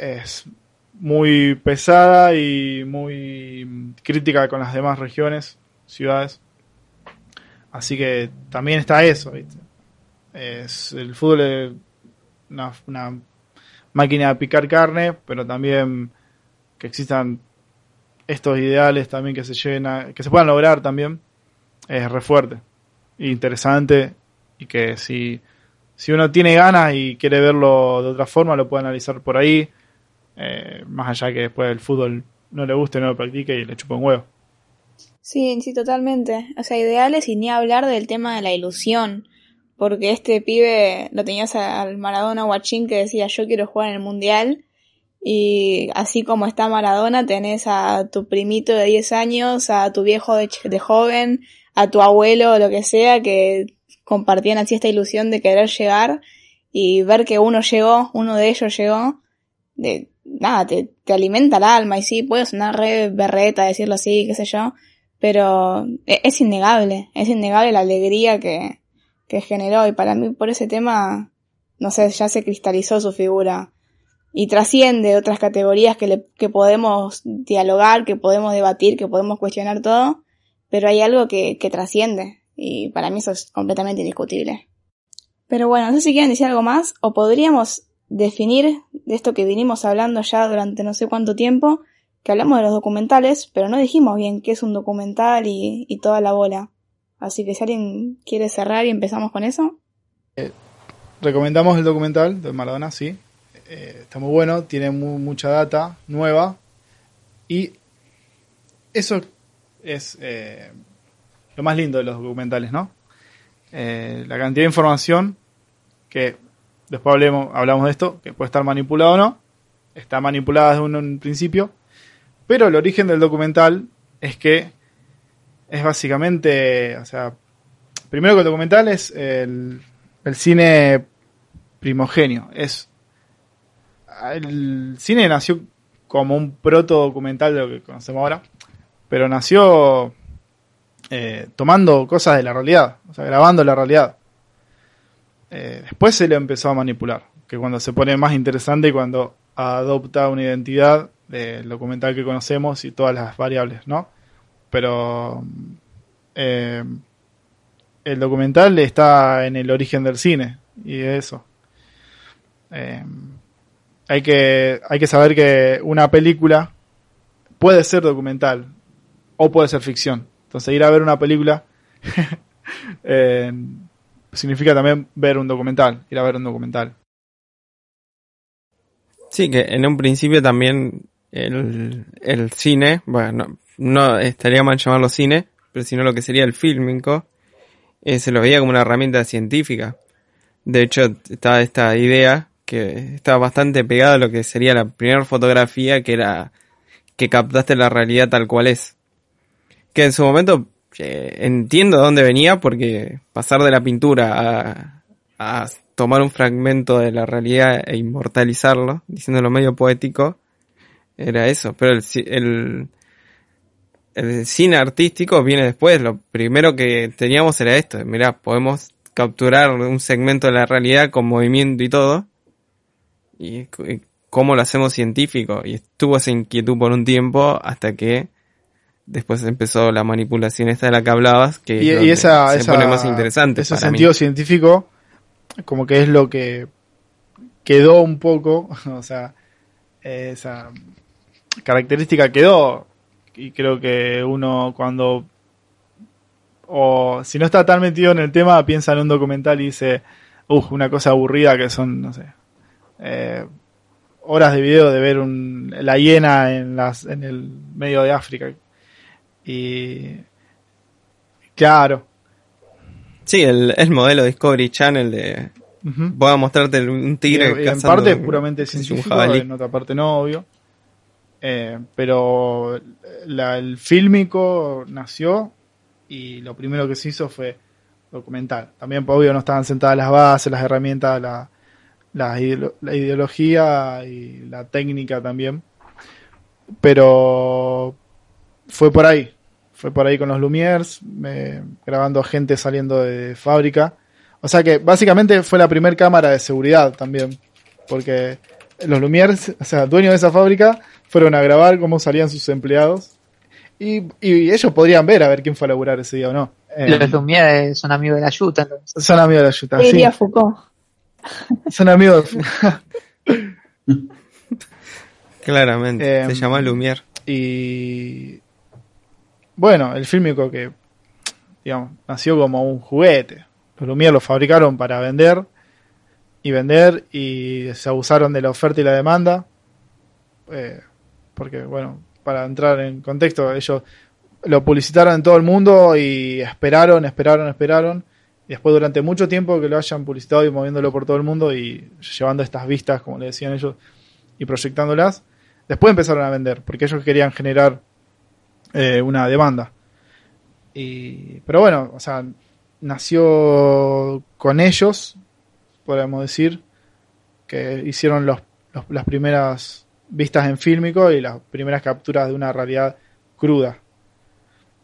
es muy pesada y muy crítica con las demás regiones, ciudades. Así que también está eso, ¿viste? Es, el fútbol es una, máquina de picar carne, pero también que existan estos ideales también que se lleguen a, que se puedan lograr también, es re fuerte, interesante, y que si, si uno tiene ganas y quiere verlo de otra forma, lo puede analizar por ahí, eh, más allá que después el fútbol no le guste, no lo practique y le chupa un huevo. Sí, sí, totalmente. O sea, ideales y ni hablar del tema de la ilusión. Porque este pibe lo tenías al Maradona Guachín que decía yo quiero jugar en el Mundial. Y así como está Maradona, tenés a tu primito de 10 años, a tu viejo de, de joven, a tu abuelo o lo que sea, que compartían así esta ilusión de querer llegar y ver que uno llegó, uno de ellos llegó, de nada, te, te alimenta el alma y sí, puede sonar re berreta decirlo así, qué sé yo, pero e- es innegable, es innegable la alegría que, que generó. Y para mí por ese tema, no sé, ya se cristalizó su figura. Y trasciende otras categorías que, le, que podemos dialogar, que podemos debatir, que podemos cuestionar todo, pero hay algo que, que trasciende. Y para mí eso es completamente indiscutible. Pero bueno, no sé si quieren decir algo más o podríamos definir de esto que vinimos hablando ya durante no sé cuánto tiempo, que hablamos de los documentales, pero no dijimos bien qué es un documental y, toda la bola. Así que si alguien quiere cerrar y empezamos con eso. Recomendamos el documental de Maradona, sí. Eh, está muy bueno, tiene mu- mucha data nueva. Y eso es eh, lo más lindo de los documentales, ¿no? Eh, la cantidad de información que después hablemos, hablamos de esto, que puede estar manipulado o no. Está manipulada desde un principio. Pero el origen del documental es que es básicamente, o sea, primero que el documental es el, el cine primogenio. Es el cine nació como un proto documental de lo que conocemos ahora, pero nació eh, tomando cosas de la realidad, o sea, grabando la realidad. Eh, después se le empezó a manipular, que cuando se pone más interesante y cuando adopta una identidad del documental que conocemos y todas las variables, ¿no? Pero eh, el documental está en el origen del cine y eso. Eh, hay que hay que saber que una película puede ser documental o puede ser ficción. Entonces ir a ver una película eh, significa también ver un documental, ir a ver un documental. Sí, que en un principio también el, el cine, bueno, no, estaría mal llamarlo cine, pero sino lo que sería el fílmico, eh, se lo veía como una herramienta científica. De hecho, estaba esta idea que estaba bastante pegada a lo que sería la primera fotografía, que era que captaste la realidad tal cual es. Que en su momento eh, entiendo de dónde venía, porque pasar de la pintura a, a tomar un fragmento de la realidad e inmortalizarlo, diciéndolo medio poético, era eso. Pero el, el, el cine artístico viene después. Lo primero que teníamos era esto. Mirá, podemos capturar un segmento de la realidad con movimiento y todo. Y, y cómo lo hacemos científico. Y estuvo esa inquietud por un tiempo hasta que después empezó la manipulación esta de la que hablabas, que Y, esa, se esa- pone más interesante. ese para mí. sentido científico, como que es lo que quedó un poco, o sea, esa característica quedó. Y creo que uno cuando, o si no está tan metido en el tema, piensa en un documental y dice, uff, una cosa aburrida que son, no sé, eh, horas de video de ver un, la hiena en, las, en el medio de África. Y claro. Sí, el, el modelo Discovery Channel de ujú. voy a mostrarte un Y- tigre y en cazando parte es puramente científico, en otra parte no, obvio. Eh, pero la- el fílmico nació y lo primero que se hizo fue documental. También, pues, obvio, no estaban sentadas las bases, las herramientas, la, la, ideolo- la ideología y la técnica también. Pero fue por ahí. Fue por ahí con los Lumières, eh, grabando gente saliendo de fábrica. O sea que básicamente fue la primera cámara de seguridad también. Porque los Lumières, o sea, dueños de esa fábrica, fueron a grabar cómo salían sus empleados. Y, y ellos podrían ver a ver quién fue a laburar ese día o no. Eh, Los Lumière son amigos de la Yuta, entonces. son amigos de la Yuta, ¿Qué sí. diría Foucault? Son amigos de... Claramente, Em, se llama Lumière. Y bueno, el fílmico que digamos, nació como un juguete. Los Lumière lo fabricaron para vender y vender y se abusaron de la oferta y la demanda. Eh, porque, bueno, para entrar en contexto, ellos lo publicitaron en todo el mundo y esperaron, esperaron, esperaron. Y después durante mucho tiempo que lo hayan publicitado y moviéndolo por todo el mundo y llevando estas vistas, como le decían ellos, y proyectándolas, después empezaron a vender, porque ellos querían generar eh, una demanda. Y, pero bueno, o sea, nació con ellos, podemos decir, que hicieron los, los- las primeras vistas en fílmico y las primeras capturas de una realidad cruda.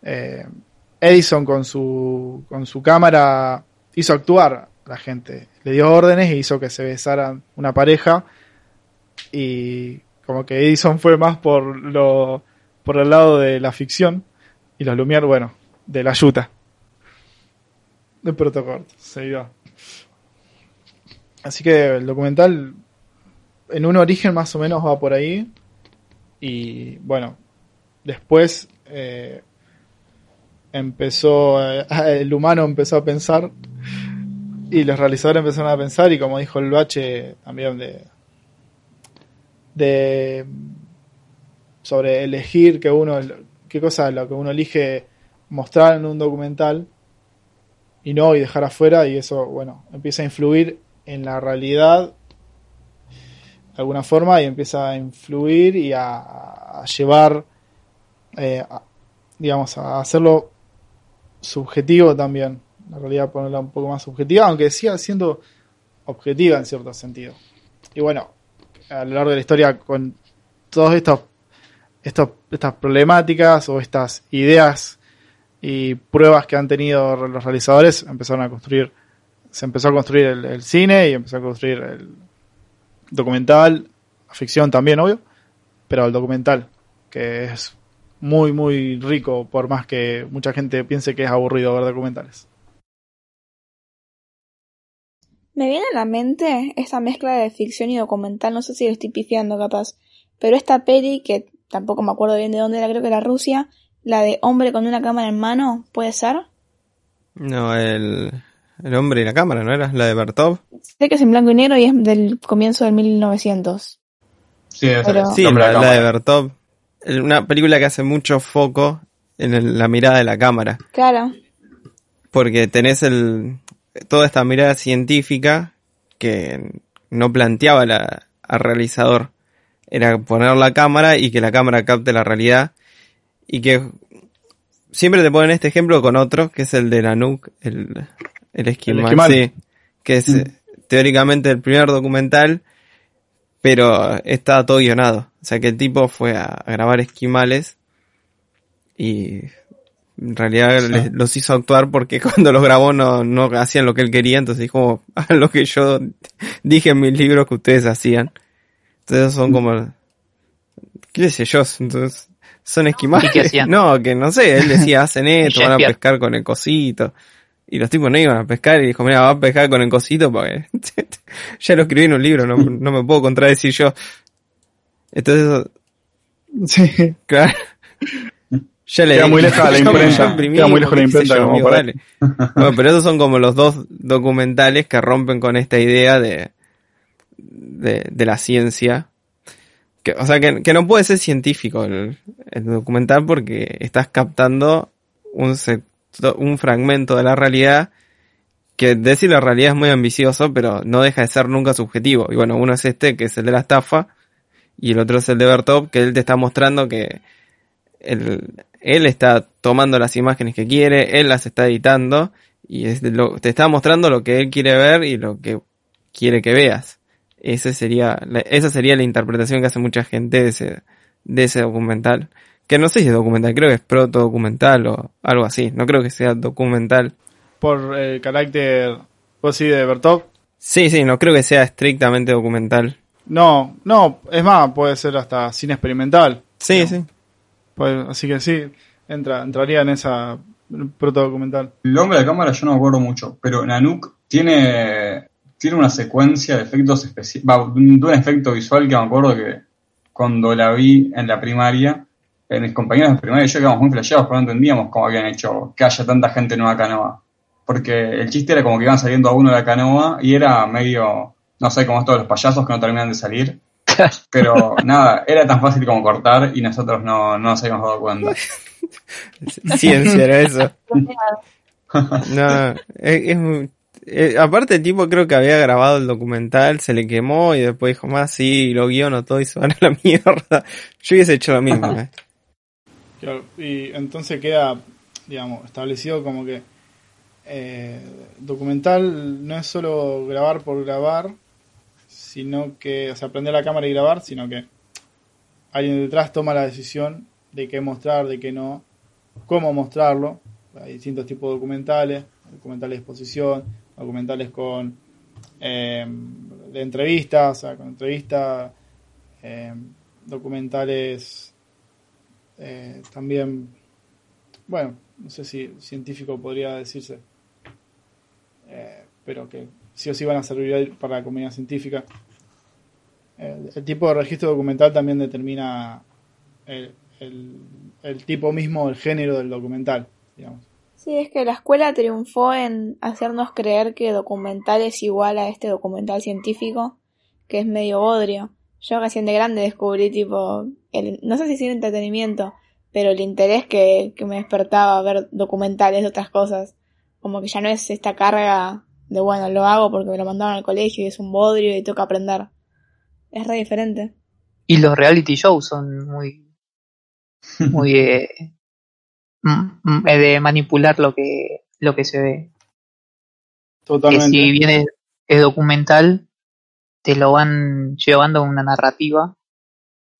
eh, Edison con su, con su cámara hizo actuar a la gente. Le dio órdenes y hizo que se besaran una pareja. Y como que Edison fue más por lo por el lado de la ficción y los Lumière, bueno, de la yuta. De protocolo, se iba. Así que el documental en un origen más o menos va por ahí. Y bueno, después eh, empezó, eh, el humano empezó a pensar y los realizadores empezaron a pensar y como dijo el bache también de, de sobre elegir que uno, qué cosa lo que uno elige mostrar en un documental y no y dejar afuera y eso, bueno, empieza a influir en la realidad alguna forma y empieza a influir y a, llevar, eh, digamos, a hacerlo subjetivo también. La realidad ponerla un poco más subjetiva, aunque siga siendo objetiva en cierto sentido. Y bueno, a lo largo de la historia, con todos estos, estos estas problemáticas o estas ideas y pruebas que han tenido los realizadores, empezaron a construir, se empezó a construir el cine y empezó a construir el, documental, ficción también, obvio, pero el documental, que es muy, muy rico, por más que mucha gente piense que es aburrido ver documentales. Me viene a la mente esta mezcla de ficción y documental, no sé si lo estoy pifiando capaz, pero esta peli, que tampoco me acuerdo bien de dónde era, creo que era Rusia, la de hombre con una cámara en mano, ¿puede ser? No, el, el hombre y la cámara, ¿no era? La de Bertov. Sé que es en blanco y negro y es del comienzo del 1900. Sí, sí la, de Bertov. Una película que hace mucho foco en la mirada de la cámara. Claro. Porque tenés el, toda esta mirada científica que no planteaba la, al realizador. Era poner la cámara y que la cámara capte la realidad. Y que siempre te ponen este ejemplo con otro, que es el de Nanook, el, el esquimal, sí. Que es mm. teóricamente el primer documental, pero está todo guionado. O sea que el tipo fue a, grabar esquimales y en realidad los hizo actuar porque cuando los grabó no, no hacían lo que él quería, entonces dijo, hagan lo que yo dije en mis libros que ustedes hacían. Entonces son como, qué sé yo, entonces son esquimales. No, que no sé, él decía, hacen esto, van a pescar con el cosito. Y los tipos no iban a pescar y dijo, mira, va a pescar con el cosito porque ya lo escribí en un libro, no, no me puedo contradecir yo. Entonces, sí. claro. Ya le Queda muy lejos la imprenta. Queda muy lejos la imprenta como para... Bueno, pero esos son como los dos documentales que rompen con esta idea de, de, de la ciencia. Que, o sea, que, que no puede ser científico el, el documental porque estás captando un, un fragmento de la realidad que decir la realidad es muy ambicioso, pero no deja de ser nunca subjetivo. Y bueno, uno es este, que es el de la estafa, y el otro es el de Bertop, que él te está mostrando que él, él está tomando las imágenes que quiere, él las está editando, y es lo, te está mostrando lo que él quiere ver y lo que quiere que veas. Ese sería, esa sería la interpretación que hace mucha gente de ese, de ese documental que no sé si es documental, creo que es proto documental o algo así, no creo que sea documental. Por el carácter, ¿vos sí de Bertov? Sí, sí, no creo que sea estrictamente documental. No, no, es más, puede ser hasta cine experimental. Sí, sí. Pues, así que sí, entra, entraría en esa proto documental. El hombre de cámara yo no me acuerdo mucho, pero Nanook tiene, tiene una secuencia de efectos especiales, de un efecto visual que me acuerdo que cuando la vi en la primaria, mis compañeros de primaria y yo quedamos muy flasheados porque no entendíamos cómo habían hecho que haya tanta gente en una canoa. Porque el chiste era como que iban saliendo a uno de la canoa y era medio, no sé, como todos los payasos que no terminan de salir. Pero nada, era tan fácil como cortar y nosotros no, no nos habíamos dado cuenta. Ciencia era eso. no, es, eh, aparte el tipo creo que había grabado el documental, se le quemó y después dijo más, sí, lo guiono todo y se van a la mierda. Yo hubiese hecho lo mismo. ¿eh? Y entonces queda, digamos, establecido como que eh, documental no es solo grabar por grabar, sino que, o sea, prender la cámara y grabar, sino que alguien detrás toma la decisión de qué mostrar, de qué no, cómo mostrarlo. Hay distintos tipos de documentales, documentales de exposición, documentales con eh, de entrevistas, o sea, con entrevistas, eh, documentales eh, también, bueno, no sé si científico podría decirse, eh, pero que sí o sí van a servir para la comunidad científica. El, tipo de registro documental también determina el, el, el tipo mismo, el género del documental, digamos. Sí, es que la escuela triunfó en hacernos creer que documental es igual a este documental científico, que es medio bodrio. Yo recién de grande descubrí tipo, el, no sé si sin entretenimiento, pero el interés que, que me despertaba ver documentales de otras cosas. Como que ya no es esta carga de bueno, lo hago porque me lo mandaron al colegio y es un bodrio y toca aprender. Es re diferente. Y los reality shows son muy, muy eh, de manipular lo que, lo que se ve. Que Totalmente. si bien es, es documental, te lo van llevando a una narrativa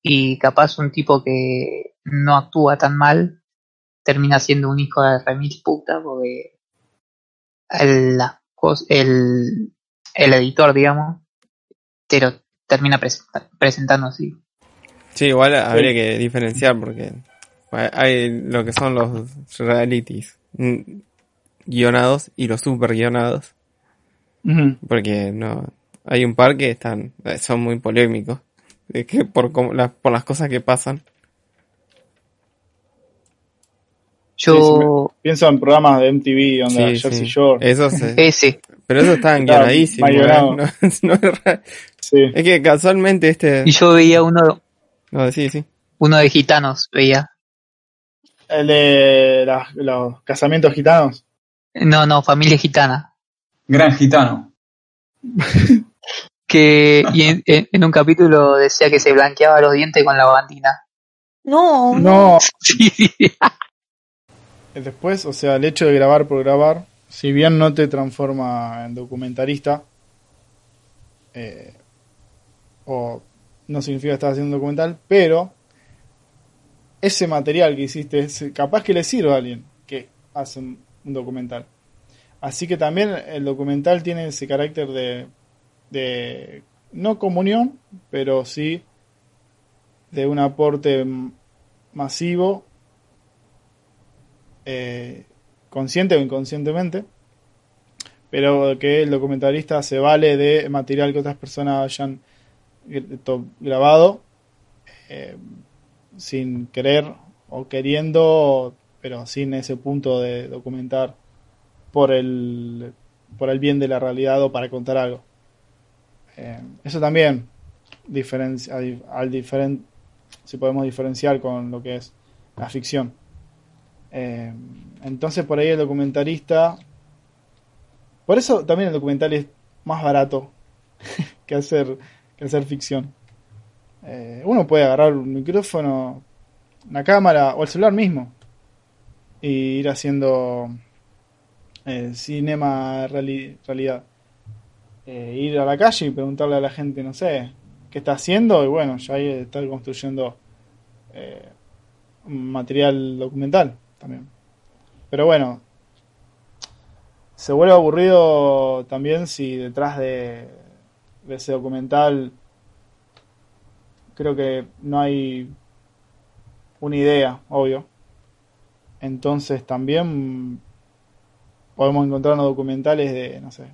y capaz un tipo que no actúa tan mal termina siendo un hijo de remil puta porque el, el, el editor, digamos, te lo termina presenta- presentando así. Sí, igual habría que diferenciar porque hay- lo que son los realities mm, guionados y los super guionados. Porque no hay un par que están son muy polémicos. Es que por las- por las cosas que pasan. Yo, Pienso en programas de MTV, onda Sí, Jersey sí. Shore. Eso ese, pero eso guionadísimos. mal ¿eh? No, no es, Sí. es que casualmente este y yo veía uno, no sí sí uno de gitanos, veía. El de los casamientos gitanos. No, no, familia gitana. Gran gitano. Que, y en, en- en un capítulo decía que se blanqueaba los dientes con la lavandina. No, No, Sí, después, o sea, el hecho de grabar por grabar, si bien no te transforma en documentalista, eh, o no significa que estás haciendo un documental, pero ese material que hiciste, capaz que le sirve a alguien que hace un, un documental. Así que también el documental tiene ese carácter de, de no comunión, pero sí de un aporte masivo eh, consciente o inconscientemente, pero que el documentalista se vale de material que otras personas hayan grabado eh, sin querer o queriendo, pero sin ese punto de documentar por el, por el bien de la realidad o para contar algo. Eh, eso también al diferen- si podemos diferenciar con lo que es la ficción. Eh, entonces por ahí el documentalista, por eso también el documental es más barato que hacer que hacer ficción. Eh, uno puede agarrar un micrófono, una cámara o el celular mismo y ir haciendo eh, cinema reali- realidad. Eh, ir a la calle y preguntarle a la gente, no sé, qué está haciendo y bueno, ya ahí estar construyendo eh, material documental también. Pero bueno, se vuelve aburrido también si detrás de, de ese documental creo que no hay una idea, obvio. Entonces también podemos encontrarnos documentales de, no sé,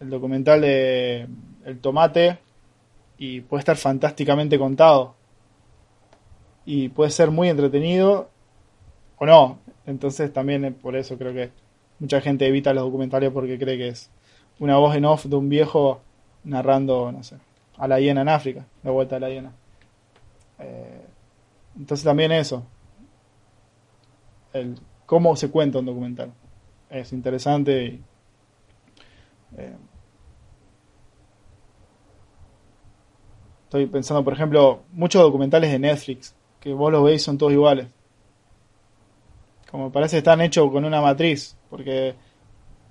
el documental de El Tomate y puede estar fantásticamente contado. Y puede ser muy entretenido o no. Entonces también eh, por eso creo que mucha gente evita los documentales porque cree que es una voz en off de un viejo narrando, no sé, a la hiena en África, la vuelta a la hiena. Eh, entonces también eso, el cómo se cuenta un documental, es interesante y eh, estoy pensando, por ejemplo, muchos documentales de Netflix que vos los veis son todos iguales. Como parece están hechos con una matriz, porque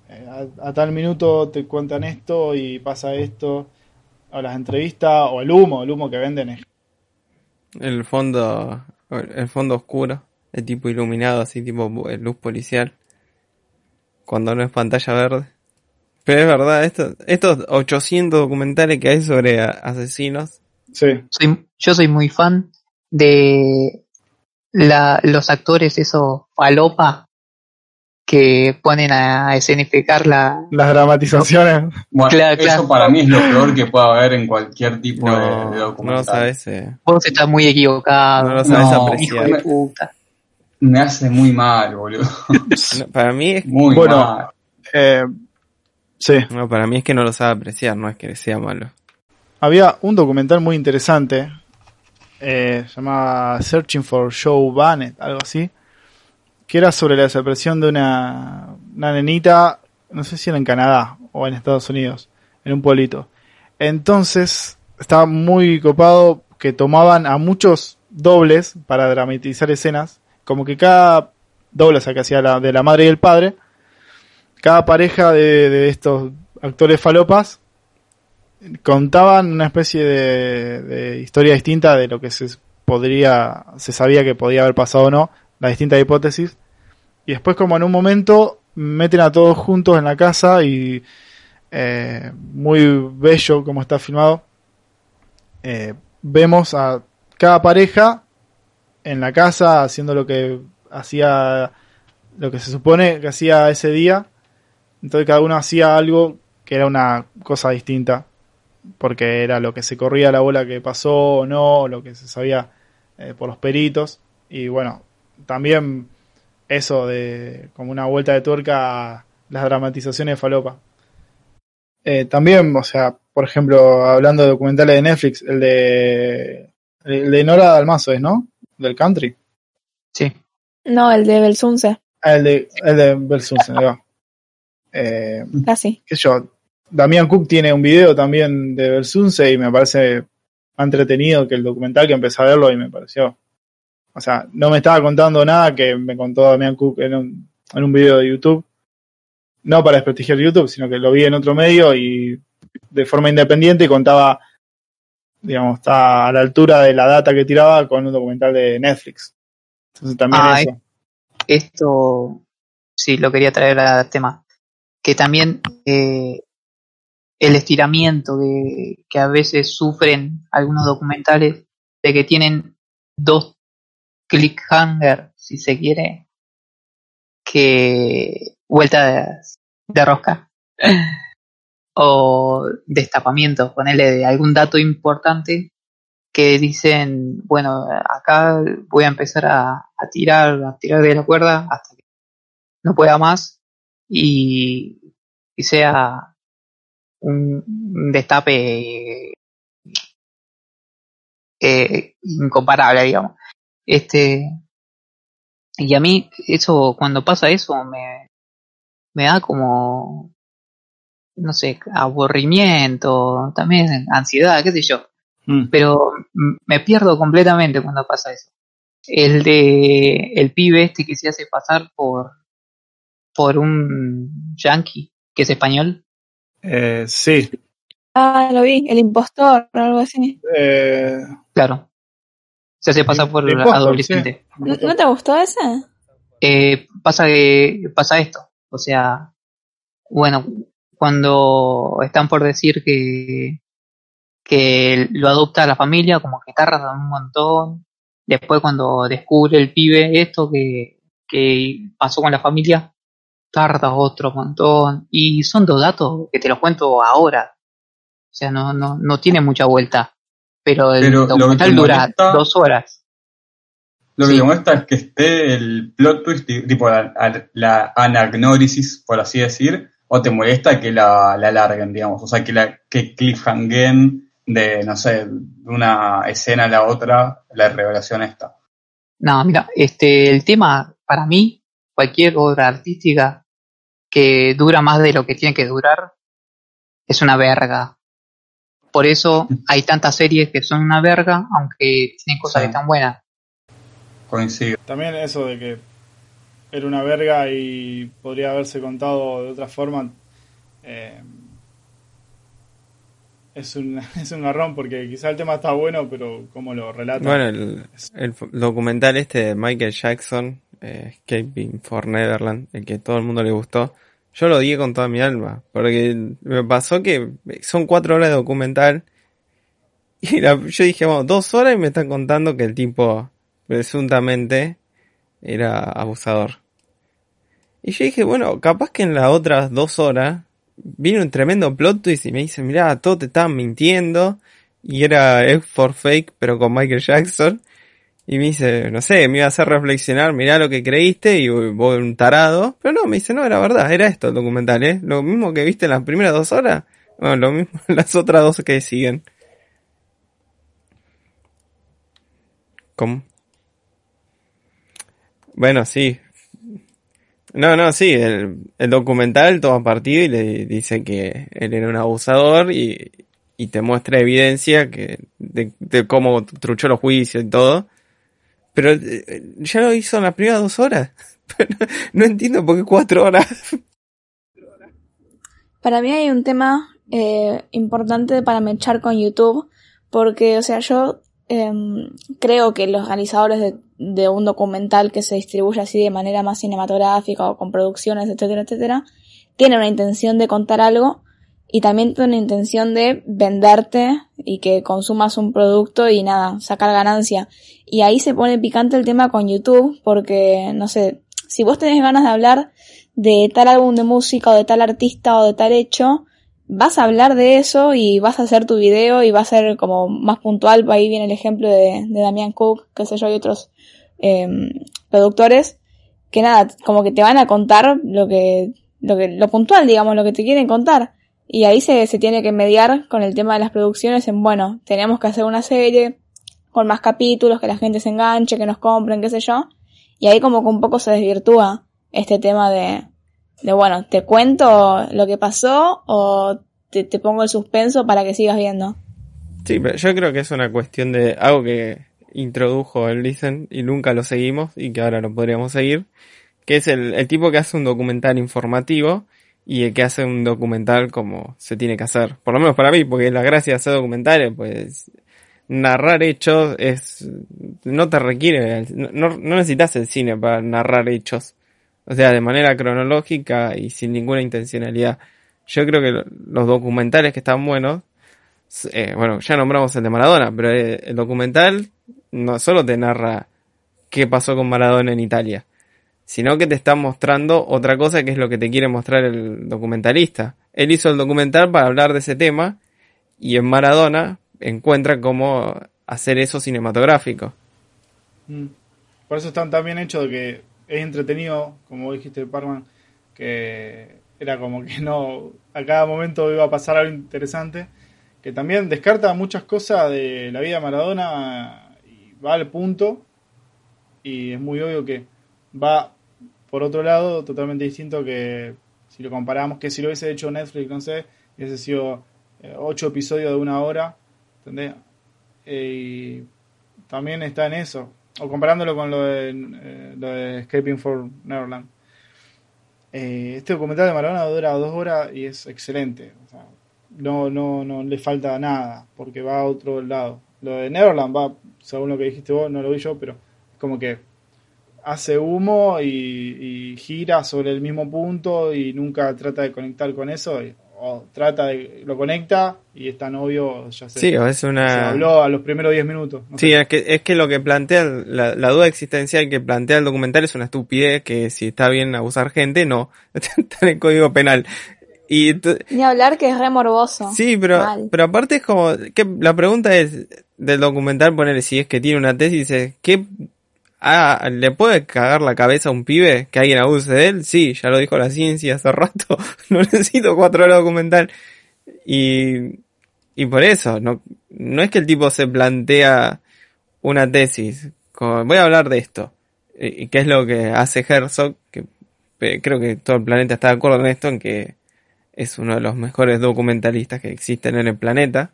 eh, a, tal minuto te cuentan esto y pasa esto, o las entrevistas, o el humo, el humo que venden es el fondo el fondo oscuro de tipo iluminado, así tipo eh, luz policial, cuando no es pantalla verde. Pero es verdad, estos, estos 800 documentales que hay sobre asesinos, Sí. Soy, yo soy muy fan de la, los actores, esos falopa, que ponen a escenificar la... Las dramatizaciones. Bueno, Claro, eso claro. para mí es lo peor que pueda haber en cualquier tipo de- no, de, no lo documental. sabes. eh, Vos estás muy equivocado. No lo sabes No, apreciar. hijo de puta. Me hace muy mal, boludo. No, para mí es, Muy Bueno. mal. Eh, sí. no, para mí es que no lo sabe apreciar, no es que sea malo. Había un documental muy interesante. Eh, llamaba Searching for Joe Bannett, algo así. Que era sobre la desaparición de una, una nenita, no sé si era en Canadá o en Estados Unidos, en un pueblito. Entonces, estaba muy copado que tomaban a muchos dobles para dramatizar escenas. Como que cada doble, o sea, que hacía la, de la madre y el padre, cada pareja de, de estos actores falopas contaban una especie de, historia distinta de lo que se podría, se sabía que podía haber pasado o no, las distintas hipótesis. Y después como en un momento meten a todos juntos en la casa y eh, muy bello como está filmado. eh, vemos a cada pareja en la casa haciendo lo que hacía, lo que se supone que hacía ese día. Entonces cada uno hacía algo que era una cosa distinta porque era lo que se corría la bola que pasó o no, lo que se sabía eh, por los peritos. Y bueno, también eso de como una vuelta de tuerca a las dramatizaciones de falopa. Eh, también, o sea, por ejemplo, hablando de documentales de Netflix, el de, el de Nora Dalmazo es, ¿no? Del country. Sí. No, el de Belsunce, Ah, el de, el de Belsunce, ahí va. Eh, casi. sé yo, Damián Cook tiene un video también de Belsunce y me parece más entretenido que el documental que empecé a verlo y me pareció. O sea, no me estaba contando nada que me contó Damián Cook en un, en un video de YouTube. No para desprestigiar YouTube, sino que lo vi en otro medio y de forma independiente y contaba, digamos, está a la altura de la data que tiraba con un documental de Netflix. Entonces también Ah, eso. Esto sí lo quería traer al tema. Que también eh, el estiramiento que, a veces sufren algunos documentales de que tienen dos cliffhanger, si se quiere, que vuelta de, rosca. O destapamiento, ponerle de algún dato importante que dicen, bueno, acá voy a empezar a, a tirar, a tirar de la cuerda hasta que no pueda más y, y sea un, destape eh, incomparable, digamos. Este, y a mí, eso, cuando pasa eso, me, me da como, no sé, aburrimiento, también ansiedad, qué sé yo Mm. pero me pierdo completamente cuando pasa eso. El de el pibe este que se hace pasar por por un yankee que es español. Eh, sí. Ah, lo vi, el impostor o algo así. Eh, Claro. Se hace pasar por El impostor, adolescente. ¿No, no te gustó ese? Eh, pasa que pasa esto, o sea, bueno, cuando están por decir que que lo adopta la familia, como que tarda un montón. Después cuando descubre el pibe esto que, que pasó con la familia, tarda otro montón. Y son dos datos que te los cuento ahora. O sea, no, no, no tiene mucha vuelta. Pero el Pero documental dura molesta- dos horas. Lo que Sí. me muestra es que esté el plot twist, ti- tipo la, la anagnórisis, por así decir, o te molesta que la, la alarguen, digamos. O sea, que la que cliffhanguen de, no sé, de una escena a la otra, la revelación esta. No, mira, este, el tema, para mí, cualquier obra artística que dura más de lo que tiene que durar, es una verga. Por eso hay tantas series que son una verga, aunque tienen cosas Sí. que están buenas. Coincido. También eso de que era una verga y podría haberse contado de otra forma. eh, es un, es un garrón porque quizá el tema está bueno, pero como lo relata. Bueno, el, el documental este de Michael Jackson, eh, Escaping for Neverland, el que todo el mundo le gustó, yo lo dije con toda mi alma, porque me pasó que son cuatro horas de documental y yo dije, bueno, dos horas y me están contando que el tipo presuntamente era abusador. Y yo dije, bueno, capaz que en las otras dos horas vino un tremendo plot twist y me dice, mira, todo te estaban mintiendo. Y era F for Fake, pero con Michael Jackson. Y me dice, no sé, me iba a hacer reflexionar, mirá lo que creíste y vos un tarado. Pero no, me dice, no, era verdad, era esto el documental, ¿eh? Lo mismo que viste en las primeras dos horas, bueno, lo mismo en las otras dos que siguen. ¿Cómo? Bueno, sí, no, no, sí, el, el documental toma partido y le dice que él era un abusador y, y te muestra evidencia que de, de, cómo truchó los juicios y todo. Pero eh, ya lo hizo en las primeras dos horas. no entiendo por qué cuatro horas. Para mí hay un tema eh, importante para mechar con YouTube, porque, o sea, yo eh, creo que los realizadores de de un documental que se distribuye así de manera más cinematográfica o con producciones, etcétera, etcétera, tiene una intención de contar algo y también una intención de venderte y que consumas un producto y nada, sacar ganancia. Y ahí se pone picante el tema con YouTube porque, no sé, si vos tenés ganas de hablar de tal álbum de música o de tal artista o de tal hecho, vas a hablar de eso y vas a hacer tu video y va a ser como más puntual. Ahí viene el ejemplo de, de Damian Cook, qué sé yo, y otros eh, productores que nada, como que te van a contar lo que, lo que, lo puntual, digamos, lo que te quieren contar. Y ahí se, se tiene que mediar con el tema de las producciones en, bueno, tenemos que hacer una serie con más capítulos, que la gente se enganche, que nos compren, qué sé yo. Y ahí como que un poco se desvirtúa este tema de, de bueno, te cuento lo que pasó o te, te pongo el suspenso para que sigas viendo. Sí, pero yo creo que es una cuestión de algo que introdujo el Listen y nunca lo seguimos y que ahora lo podríamos seguir, que es el, el tipo que hace un documental informativo y el que hace un documental como se tiene que hacer. Por lo menos para mí, porque la gracia de hacer documentales, pues narrar hechos es no te requiere no, no necesitas el cine para narrar hechos o sea de manera cronológica y sin ninguna intencionalidad yo creo que los documentales que están buenos eh, bueno ya nombramos el de Maradona pero eh, el documental no solo te narra qué pasó con Maradona en Italia sino que te está mostrando otra cosa que es lo que te quiere mostrar el documentalista él hizo el documental para hablar de ese tema y en Maradona encuentra cómo hacer eso cinematográfico. Mm. Por eso están tan bien hechos de que es entretenido, como dijiste, Parman, que era como que no, a cada momento iba a pasar algo interesante, que también descarta muchas cosas de la vida de Maradona y va al punto, y es muy obvio que va por otro lado totalmente distinto que si lo comparamos, que si lo hubiese hecho Netflix, no sé, hubiese sido eh, ocho episodios de una hora, ¿entendés? Eh, y también está en eso. O comparándolo con lo de, eh, lo Escaping for Neverland. Eh, este documental de Maradona dura dos horas y es excelente. No, no, no le falta nada porque va a otro lado. Lo de Neverland va, según lo que dijiste vos, no lo vi yo, pero es como que hace humo y, y gira sobre el mismo punto y nunca trata de conectar con eso. Y, o trata de lo conecta y es tan obvio ya sé, sí es una se habló a los primeros 10 minutos no sí sé. es que es que lo que plantea la, la, duda existencial que plantea el documental es una estupidez que si está bien abusar gente no está en el código penal y ni hablar que es re morboso sí pero Mal. pero aparte es como que la pregunta es del documental poner si es que tiene una tesis es qué Ah, ¿le puede cagar la cabeza a un pibe que alguien abuse de él? Sí, ya lo dijo la ciencia hace rato. no necesito cuatro horas documental. Y, y por eso, no, no es que el tipo se plantea una tesis. Voy a hablar de esto. Y qué es lo que hace Herzog, que creo que todo el planeta está de acuerdo en esto, en que es uno de los mejores documentalistas que existen en el planeta.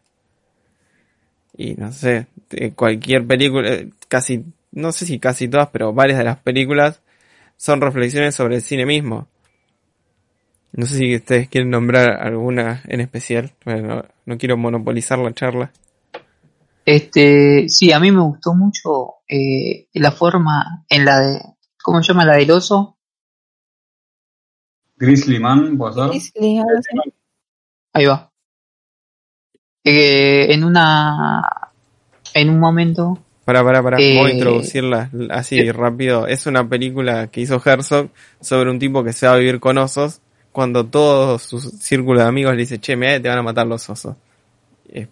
Y no sé, cualquier película, casi no sé si casi todas, pero varias de las películas son reflexiones sobre el cine mismo. No sé si ustedes quieren nombrar alguna en especial. Bueno, no, no quiero monopolizar la charla. Este, sí, a mí me gustó mucho eh, la forma en la de, ¿cómo se llama la del oso? Grizzly Man. Grizzly. Ahí va. Eh, en una, en un momento, Para, para, para. Eh, Voy a introducirla así eh. rápido. Es una película que hizo Herzog sobre un tipo que se va a vivir con osos cuando todo su círculo de amigos le dice, che, mira, te van a matar los osos. Eh,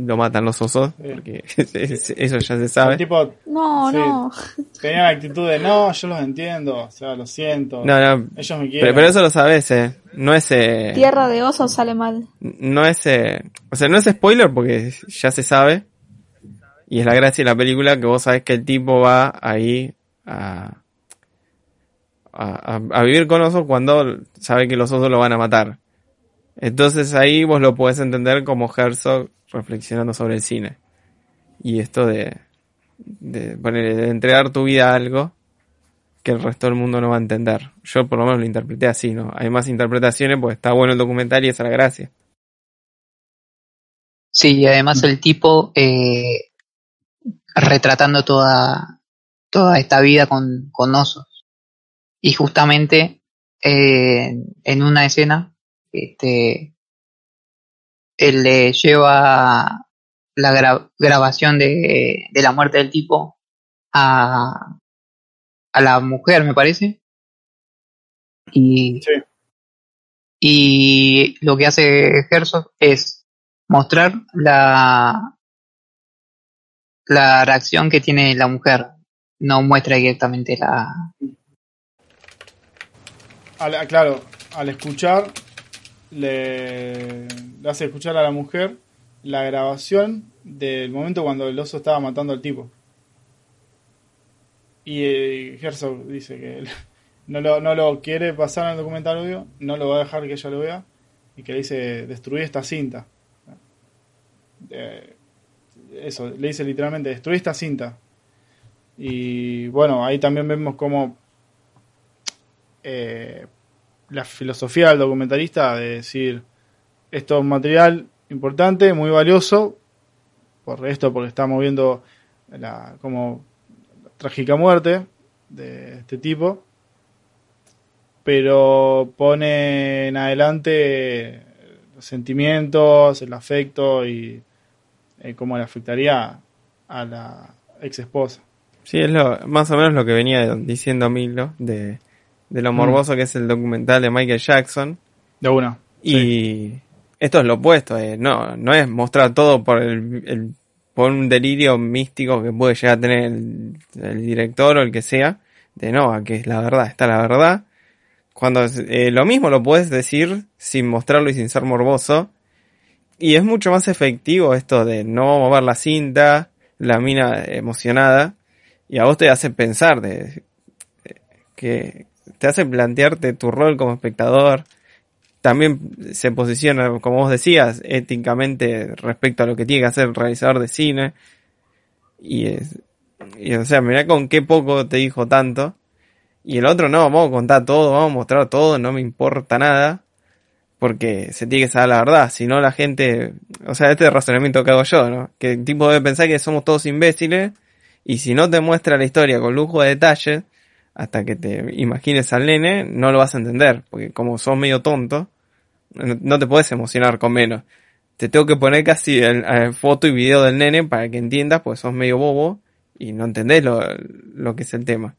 lo matan los osos, Sí. porque eso ya se El sabe. tipo No, Sí. no. tenía la actitud de no, yo los entiendo, o sea, lo siento. No, no, Ellos me pero, quieren. pero eso lo sabes, eh. No es, eh, Tierra de osos sale mal. no es, eh, o sea, no es spoiler porque ya se sabe. Y es la gracia de la película que vos sabés que el tipo va ahí a, a, vivir con osos cuando sabe que los osos lo van a matar. Entonces ahí vos lo podés entender como Herzog reflexionando sobre el cine. Y esto de, de, poner, entregar tu vida a algo que el resto del mundo no va a entender. Yo por lo menos lo interpreté así, ¿no? Hay más interpretaciones pues está bueno el documental y esa es la gracia. sí, y además el tipo, eh, retratando toda, toda esta vida con, con osos. Y justamente, eh, en una escena, este, él le lleva la gra- grabación de, de la muerte del tipo a, a la mujer, me parece. Y, Sí. y lo que hace Herzog es mostrar la, la reacción que tiene la mujer. No muestra directamente la, Al- claro, al escuchar, le, hace escuchar a la mujer la grabación del momento cuando el oso estaba matando al tipo. Y eh, Herzog dice que no lo, no lo quiere pasar en el documental audio, no lo va a dejar que ella lo vea, y que le dice, destruí esta cinta. Eh, eso, le dice literalmente, destruí esta cinta. Y bueno, ahí también vemos cómo eh, la filosofía del documentalista de decir esto es un material importante, muy valioso, por esto, porque estamos viendo la como la trágica muerte de este tipo, pero pone en adelante los sentimientos, el afecto y eh, cómo le afectaría a la ex esposa. Sí, es lo, más o menos lo que venía diciendo Milo de, de lo morboso que es el documental de Michael Jackson. De una. Y esto es lo opuesto, eh, no, no es mostrar todo por el, el- por un delirio místico que puede llegar a tener el, el director o el que sea, de no, a que es la verdad, está la verdad. Cuando eh, lo mismo lo puedes decir sin mostrarlo y sin ser morboso. Y es mucho más efectivo esto de no mover la cinta, la mina emocionada, y a vos te hace pensar de que te hace plantearte tu rol como espectador. También se posiciona, como vos decías, éticamente respecto a lo que tiene que hacer el realizador de cine. Y, es, y o sea, mirá con qué poco te dijo tanto. Y el otro no, vamos a contar todo, vamos a mostrar todo, no me importa nada. Porque se tiene que saber la verdad, si no la gente, o sea, este es el razonamiento que hago yo, ¿no? Que el tipo debe pensar que somos todos imbéciles y si no te muestra la historia con lujo de detalle, hasta que te imagines al nene, no lo vas a entender, porque como sos medio tonto, no, no te puedes emocionar con menos. Te tengo que poner casi el, el foto y video del nene para que entiendas, pues sos medio bobo y no entendés lo, lo que es el tema.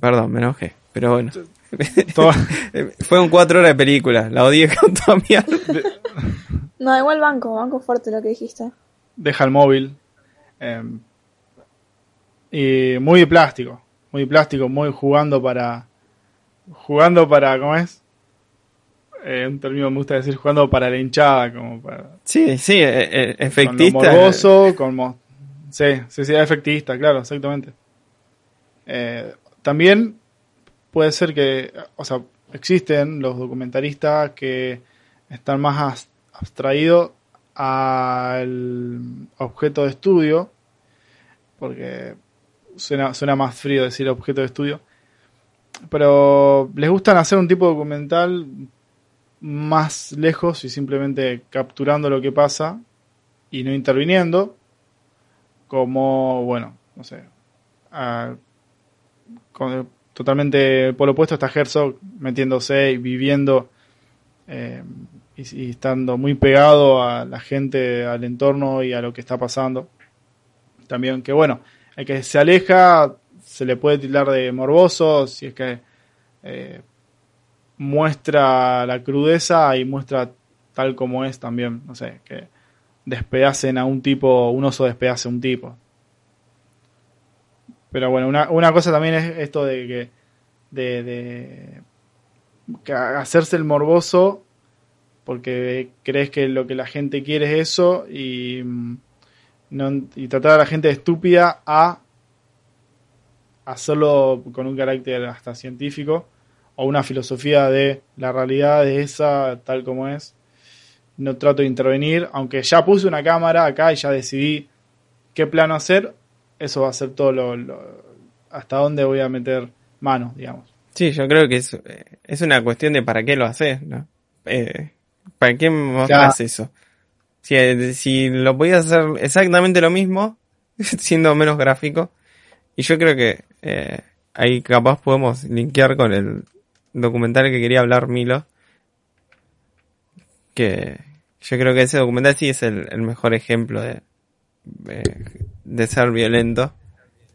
Perdón, me enojé, pero bueno. Fueron cuatro horas de película, la odié con toda mi alma. No, igual banco, banco fuerte lo que dijiste. deja el móvil. eh, y muy de plástico, muy de plástico, muy jugando para. Jugando para, ¿cómo es? Eh, un término me gusta decir, jugando para la hinchada, como para. Sí, sí, eh, eh, Con lo efectista. morboso, con. mo- sí, sí, sí, efectista, claro, exactamente. Eh, también puede ser que, o sea, existen los documentaristas que están más abstraídos al objeto de estudio, porque suena, suena más frío decir objeto de estudio, pero les gustan hacer un tipo de documental más lejos y simplemente capturando lo que pasa y no interviniendo, como, bueno, no sé, totalmente por lo opuesto está Herzog metiéndose y viviendo eh, y, estando muy pegado a la gente, al entorno y a lo que está pasando. También que bueno, el que se aleja se le puede tildar de morboso si es que eh, muestra la crudeza y muestra tal como es también, no sé, que despedacen a un tipo, un oso despedace a un tipo. Pero bueno, una, una cosa también es esto de que de, de hacerse el morboso porque crees que lo que la gente quiere es eso y, mm, no, y tratar a la gente estúpida a hacerlo con un carácter hasta científico o una filosofía de la realidad es esa tal como es. No trato de intervenir, aunque ya puse una cámara acá y ya decidí qué plano hacer, eso va a ser todo lo, hasta dónde voy a meter mano, digamos. Sí, yo creo que es, es una cuestión de para qué lo haces, ¿no? Eh, ¿Para qué haces eso? Si, si lo podías hacer exactamente lo mismo, siendo menos gráfico, y yo creo que eh, ahí capaz podemos linkear con el documental que quería hablar Milo, que yo creo que ese documental sí es el, el mejor ejemplo de, de ser violento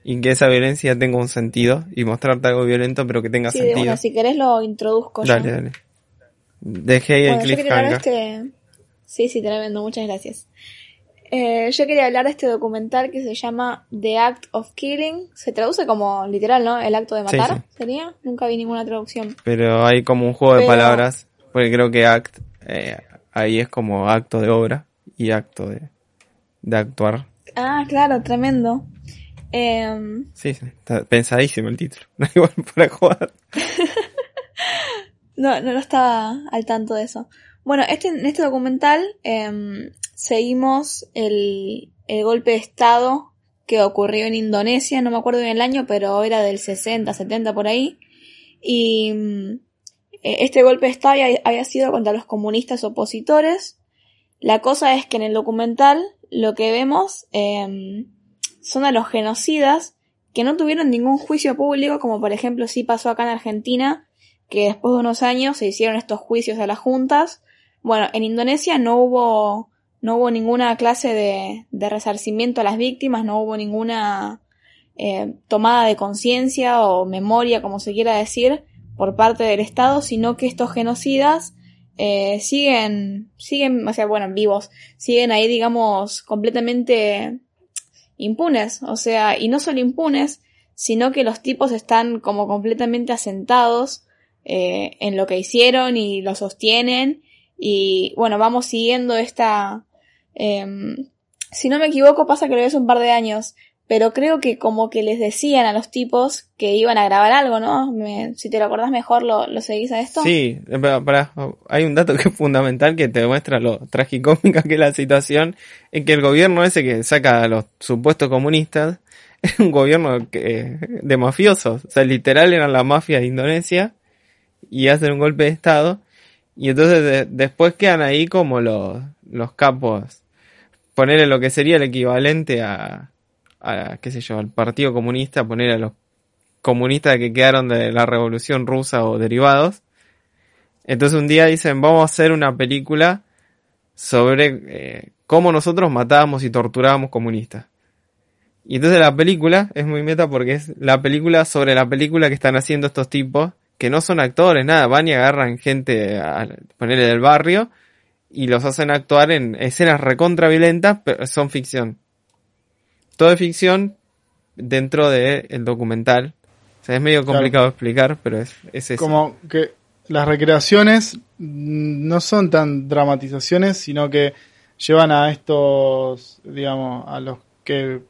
y que esa violencia tenga un sentido y mostrarte algo violento pero que tenga sentido. Bueno, si querés lo introduzco Dale, dale. Dejé ahí el cliffhanger. Este... Sí, sí, tremendo, muchas gracias. Eh, yo quería hablar de este documental que se llama The Act of Killing. Se traduce como literal, ¿no? El acto de matar, ¿sería? Nunca vi ninguna traducción. Pero hay como un juego de palabras, porque creo que act eh, ahí es como acto de obra y acto de, de actuar. Ah, claro, tremendo. Eh, sí, está pensadísimo el título. No igual para jugar. no, no, estaba al tanto de eso. Bueno, este, en este documental eh, seguimos el, el golpe de Estado que ocurrió en Indonesia, no me acuerdo bien el año, pero era del 60, 70 por ahí. Y mm, e, este golpe de Estado había, sido contra los comunistas opositores. La cosa es que en el documental lo que vemos eh, son a los genocidas que no tuvieron ningún juicio público, como por ejemplo sí pasó acá en Argentina, que después de unos años se hicieron estos juicios a las juntas. Bueno, en Indonesia no hubo, no hubo ninguna clase de, de resarcimiento a las víctimas, no hubo ninguna eh, tomada de conciencia o memoria, como se quiera decir, por parte del Estado, sino que estos genocidas eh, siguen, siguen, o sea, bueno, vivos, siguen ahí, digamos, completamente impunes, o sea, y no solo impunes, sino que los tipos están como completamente asentados eh, en lo que hicieron y lo sostienen y bueno, vamos siguiendo esta... Em, si no me equivoco, pasa que lo ves un par de años, pero creo que como que les decían a los tipos que iban a grabar algo, ¿no? si te lo acordás mejor, ¿lo, lo seguís a esto? Sí, para, hay un dato que es fundamental que te demuestra lo tragicómica que es la situación, en que el gobierno ese que saca a los supuestos comunistas es un gobierno de mafiosos, o sea, literal eran la mafia de Indonesia y hacen un golpe de estado y entonces después quedan ahí como los, los capos, ponerle lo que sería el equivalente a a, qué sé yo, al Partido Comunista, poner a los comunistas que quedaron de la Revolución Rusa o derivados. Entonces un día dicen, vamos a hacer una película sobre eh, cómo nosotros matábamos y torturábamos comunistas. Y entonces la película es muy meta porque es la película sobre la película que están haciendo estos tipos, que no son actores, nada, van y agarran gente a ponerle del barrio y los hacen actuar en escenas recontra violentas, pero son ficción todo de ficción dentro del el documental. O sea, es medio complicado explicar, pero es, es eso. Como que las recreaciones no son tan dramatizaciones, sino que llevan a estos, digamos, a los que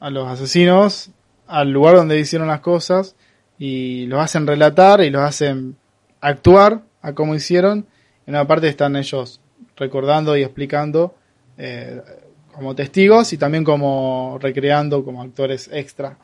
a los asesinos al lugar donde hicieron las cosas y los hacen relatar y los hacen actuar a cómo hicieron. En una parte están ellos recordando y explicando eh, como testigos y también como recreando como actores extra.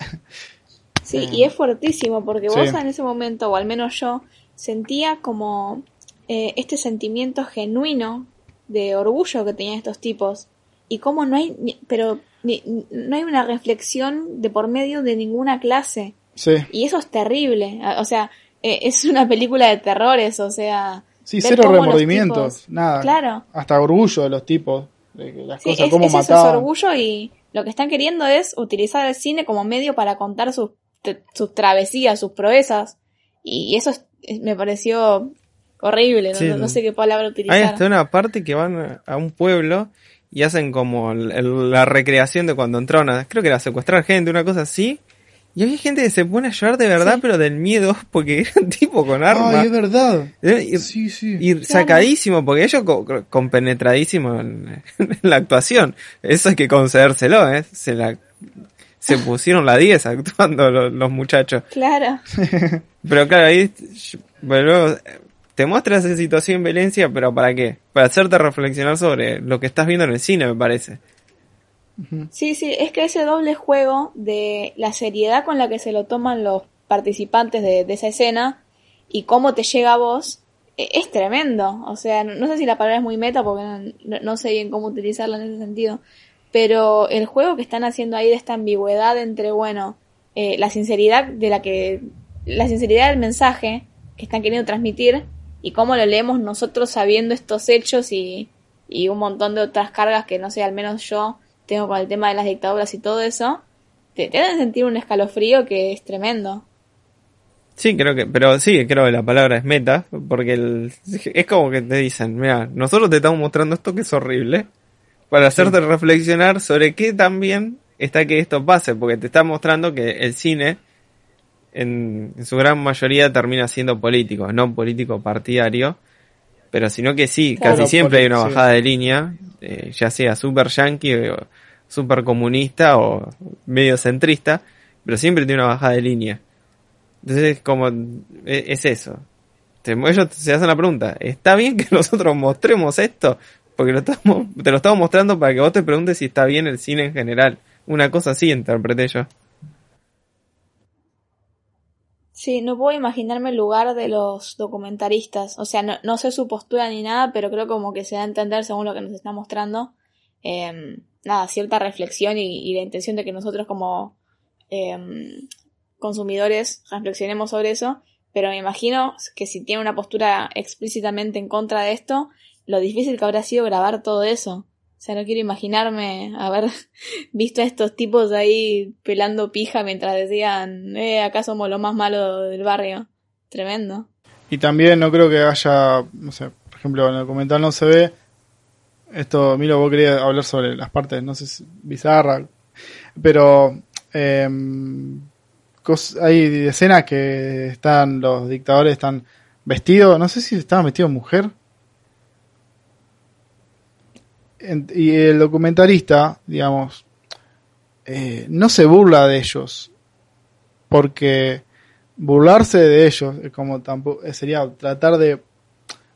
Sí, Eh, y es fuertísimo porque sí. vos en ese momento, o al menos yo, sentía como eh, este sentimiento genuino de orgullo que tenían estos tipos. Y cómo no hay, ni- pero ni- no hay una reflexión de por medio de ninguna clase. Sí, Y eso es terrible. O sea, eh, es una película de terrores, o sea... sí cero remordimientos, tipos- nada. Claro. Hasta orgullo de los tipos, de que las Sí, cosas, es, cómo es eso, es mataban. orgullo y lo que están queriendo es utilizar el cine como medio para contar sus, te- sus travesías, sus proezas. Y eso es- es- me pareció horrible, no, Sí. no- no sé qué palabra Hay utilizar. hasta una parte que van a un pueblo y hacen como el- el- la recreación de cuando entraron a, creo que era secuestrar gente, una cosa así. Y había gente que se pone a llorar de verdad, Sí. pero del miedo, porque era un tipo con arma. Ay, es verdad. Eh, y, Sí, sí. y sacadísimo, porque ellos co- co- compenetradísimos en, en la actuación. Eso hay que concedérselo, ¿eh? Se la, se pusieron la 10 actuando los, los muchachos. Claro. Pero claro, ahí bueno, te muestra esa situación en violencia, pero ¿para qué? Para hacerte reflexionar sobre lo que estás viendo en el cine, me parece. Sí, sí, es que ese doble juego de la seriedad con la que se lo toman los participantes de, esa escena y cómo te llega a vos e- es tremendo. O sea, no, sé si la palabra es muy meta porque no sé bien cómo utilizarla en ese sentido. Pero el juego que están haciendo ahí de esta ambigüedad entre, bueno, eh, la sinceridad de la que. la sinceridad del mensaje que están queriendo transmitir y cómo lo leemos nosotros sabiendo estos hechos y, y un montón de otras cargas que no sé, al menos yo tengo con el tema de las dictaduras y todo eso, te, te hacen sentir un escalofrío que es tremendo. Sí, creo que, pero sí, creo que la palabra es meta, porque el, es como que te dicen, mira, nosotros te estamos mostrando esto que es horrible, para hacerte reflexionar sobre qué también está que esto pase, porque te está mostrando que el cine, en, en su gran mayoría, termina siendo político, no político partidario, pero sino que sí, Claro, casi siempre hay una sí. bajada de línea, eh, ya sea super yankee o super comunista o medio centrista, pero siempre tiene una bajada de línea. Entonces, como, e- es eso. Ellos se hacen la pregunta, ¿está bien que nosotros mostremos esto? Porque te lo estamos mostrando para que vos te preguntes si está bien el cine en general. Una cosa así interpreté yo. Sí, no puedo imaginarme el lugar de los documentaristas. O sea, no, no sé su postura ni nada, pero creo como que se da a entender según lo que nos está mostrando. eh, nada, cierta reflexión y, la intención de que nosotros como eh, consumidores reflexionemos sobre eso. Pero me imagino que si tiene una postura explícitamente en contra de esto, lo difícil que habrá sido grabar todo eso. O sea, no quiero imaginarme haber visto a estos tipos ahí pelando pija mientras decían, eh, acá somos lo más malo del barrio. Tremendo. Y también no creo que haya, no sé, por ejemplo, en el documental no se ve. Esto, Milo, vos querías hablar sobre las partes, no sé si bizarra, pero em, hay escenas que están, los dictadores están vestidos, no sé si estaban vestidos mujer. Y el documentalista, digamos, eh, no se burla de ellos, porque burlarse de ellos es como tampoco eh, sería tratar de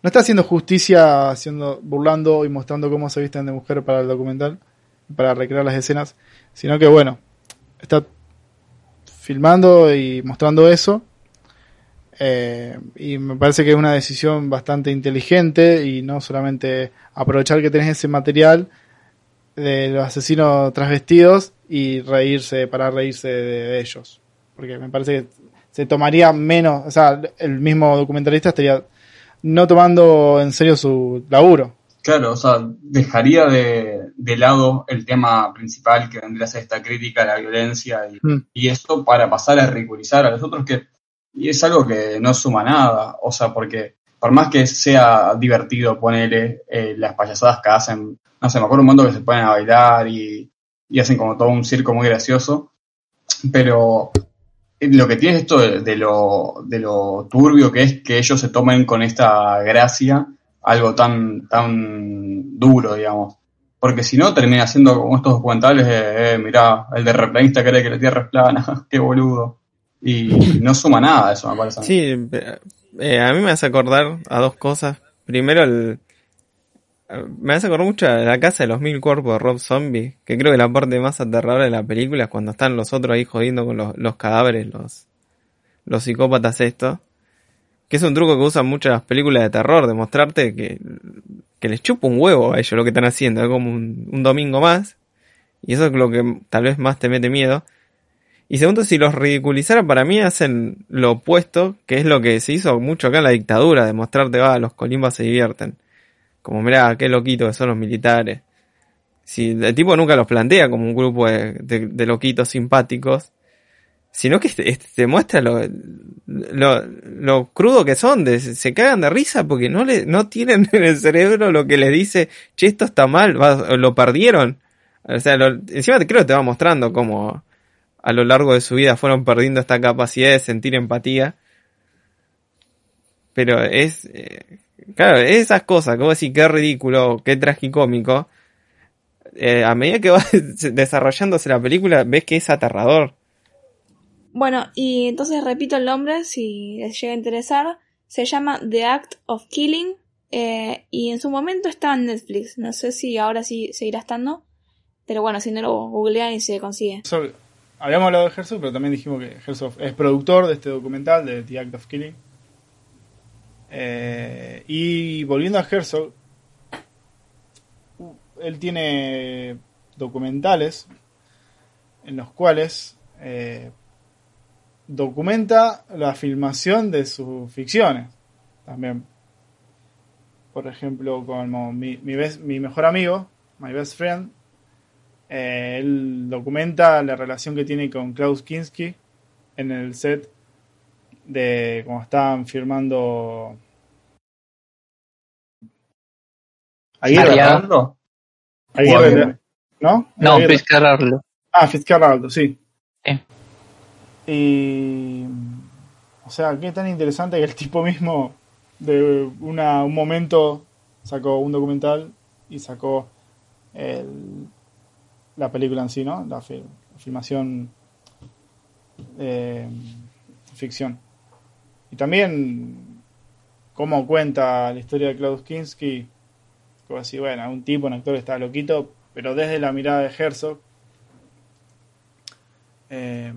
no está haciendo justicia haciendo burlando y mostrando cómo se visten de mujer para el documental para recrear las escenas. Sino que bueno está filmando y mostrando eso. Eh, y me parece que es una decisión bastante inteligente y no solamente aprovechar que tenés ese material de los asesinos transvestidos y reírse para reírse de, de ellos. Porque me parece que se tomaría menos, o sea, el mismo documentalista estaría no tomando en serio su laburo. Claro, o sea, dejaría de, de lado el tema principal que vendría a ser esta crítica a la violencia y, Mm. y esto para pasar a ridiculizar a los otros que y es algo que no suma nada, o sea, porque por más que sea divertido ponerle eh, las payasadas que hacen, no sé, me acuerdo un momento que se ponen a bailar y, y hacen como todo un circo muy gracioso, pero lo que tiene esto de, lo, de lo turbio que es que ellos se tomen con esta gracia algo tan, tan duro, digamos. Porque si no, termina siendo como estos documentales de, eh, mirá, el de replanista cree que la Tierra es plana, qué boludo. Y no suma nada eso, me parece. Sí, eh, a mí me hace acordar a dos cosas. Primero, el, Me hace acordar mucho a la casa de los mil cuerpos de Rob Zombie, que creo que la parte más aterradora de la película es cuando están los otros ahí jodiendo con los, los cadáveres, los, los psicópatas estos. Que es un truco que usan muchas las películas de terror, de mostrarte que, que les chupa un huevo a ellos lo que están haciendo, es como un, un domingo más. Y eso es lo que tal vez más te mete miedo. Y segundo, si los ridiculizaran, para mí hacen lo opuesto, que es lo que se hizo mucho acá en la dictadura, de mostrarte, va, los colimbas se divierten. Como, mirá, qué loquito que son los militares. Si el tipo nunca los plantea como un grupo de, loquitos simpáticos, sino que te, te muestra lo, lo, crudo que son, se cagan de risa porque no tienen en el cerebro lo que les dice, che, esto está mal, lo perdieron. O sea, encima creo que te va mostrando cómo a lo largo de su vida fueron perdiendo esta capacidad de sentir empatía. Pero es, eh, claro, esas cosas, como decir, qué ridículo, qué tragicómico. Eh, a medida que va desarrollándose la película, ves que es aterrador. Bueno, y entonces repito el nombre si les llega a interesar. Se llama The Act of Killing. Eh, y en su momento estaba en Netflix. No sé si ahora sí seguirá estando. Pero bueno, si no lo googlean y se consigue. So, habíamos hablado de Herzog, pero también dijimos que Herzog es productor de este documental, de The Act of Killing. Eh, y volviendo a Herzog, él tiene documentales en los cuales eh, documenta la filmación de sus ficciones también. Por ejemplo, como mi, mejor amigo, My Best Friend, eh, él documenta la relación que tiene con Klaus Kinski en el set de cuando estaban firmando Aguirre, ¿no? Aguirre, ¿no? No, Fitzcarraldo. Ah, Fitzcarraldo, sí. Eh. Y. O sea, qué tan interesante que el tipo mismo, de una, un momento, sacó un documental y sacó el, la película en sí, ¿no? La, fi la filmación eh, ficción. Y también cómo cuenta la historia de Klaus Kinski, como así, bueno, un tipo, un actor está loquito, pero desde la mirada de Herzog. Eh,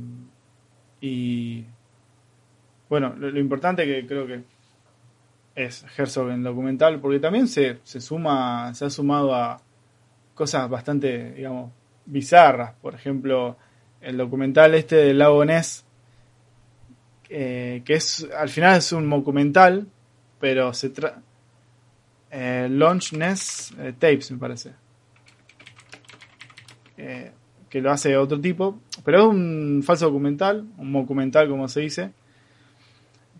y bueno, lo, importante que creo que es Herzog en el documental, porque también se, se suma, se ha sumado a cosas bastante, digamos, bizarras. Por ejemplo, el documental este del lago Ness, eh, que es al final es un documental, pero se trata... Eh, Launch Ness eh, Tapes, me parece. Eh, que lo hace otro tipo, pero es un falso documental, un documental como se dice,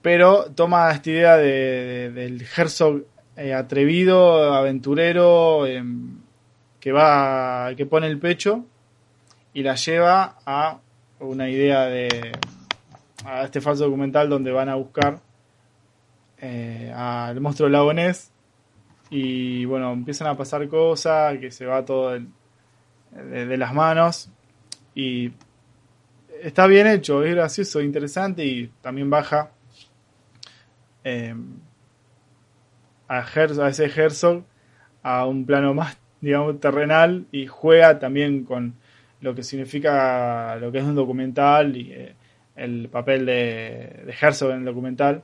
pero toma esta idea de, de, del Herzog eh, atrevido, aventurero, eh, que va, que pone el pecho y la lleva a una idea de a este falso documental donde van a buscar al monstruo lagonés y bueno empiezan a pasar cosas que se va todo de, las manos. Y está bien hecho es gracioso interesante y también baja eh, a, a ese Herzog a un plano más digamos, terrenal y juega también con lo que significa lo que es un documental y eh, el papel de, de, Herzog en el documental.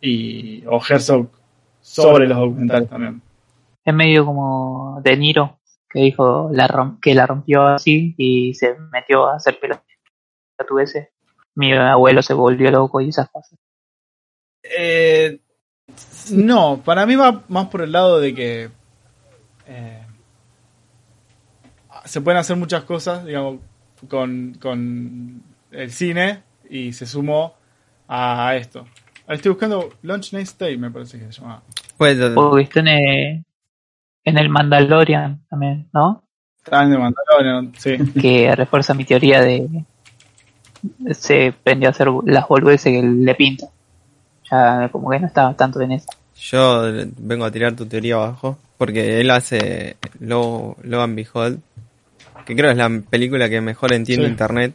Y o Herzog sobre los documentales también. Es medio como De Niro que dijo la que la rompió así y se metió a hacer pelota ese. Mi abuelo se volvió loco y esas cosas. Eh, no, para mí va más por el lado de que eh, se pueden hacer muchas cosas, digamos, con, con el cine y se sumó a esto. Estoy buscando Launch Next Day, me parece que se llama. Pues, viste en el, en el Mandalorian también, ¿no? Está en el Mandalorian, sí. Que refuerza mi teoría de se prendió a hacer las boludeces que le pinta. Ya como que no estaba tanto en eso. Yo vengo a tirar tu teoría abajo, porque él hace Lo, Logan Behold, que creo es la película que mejor entiende sí. Internet,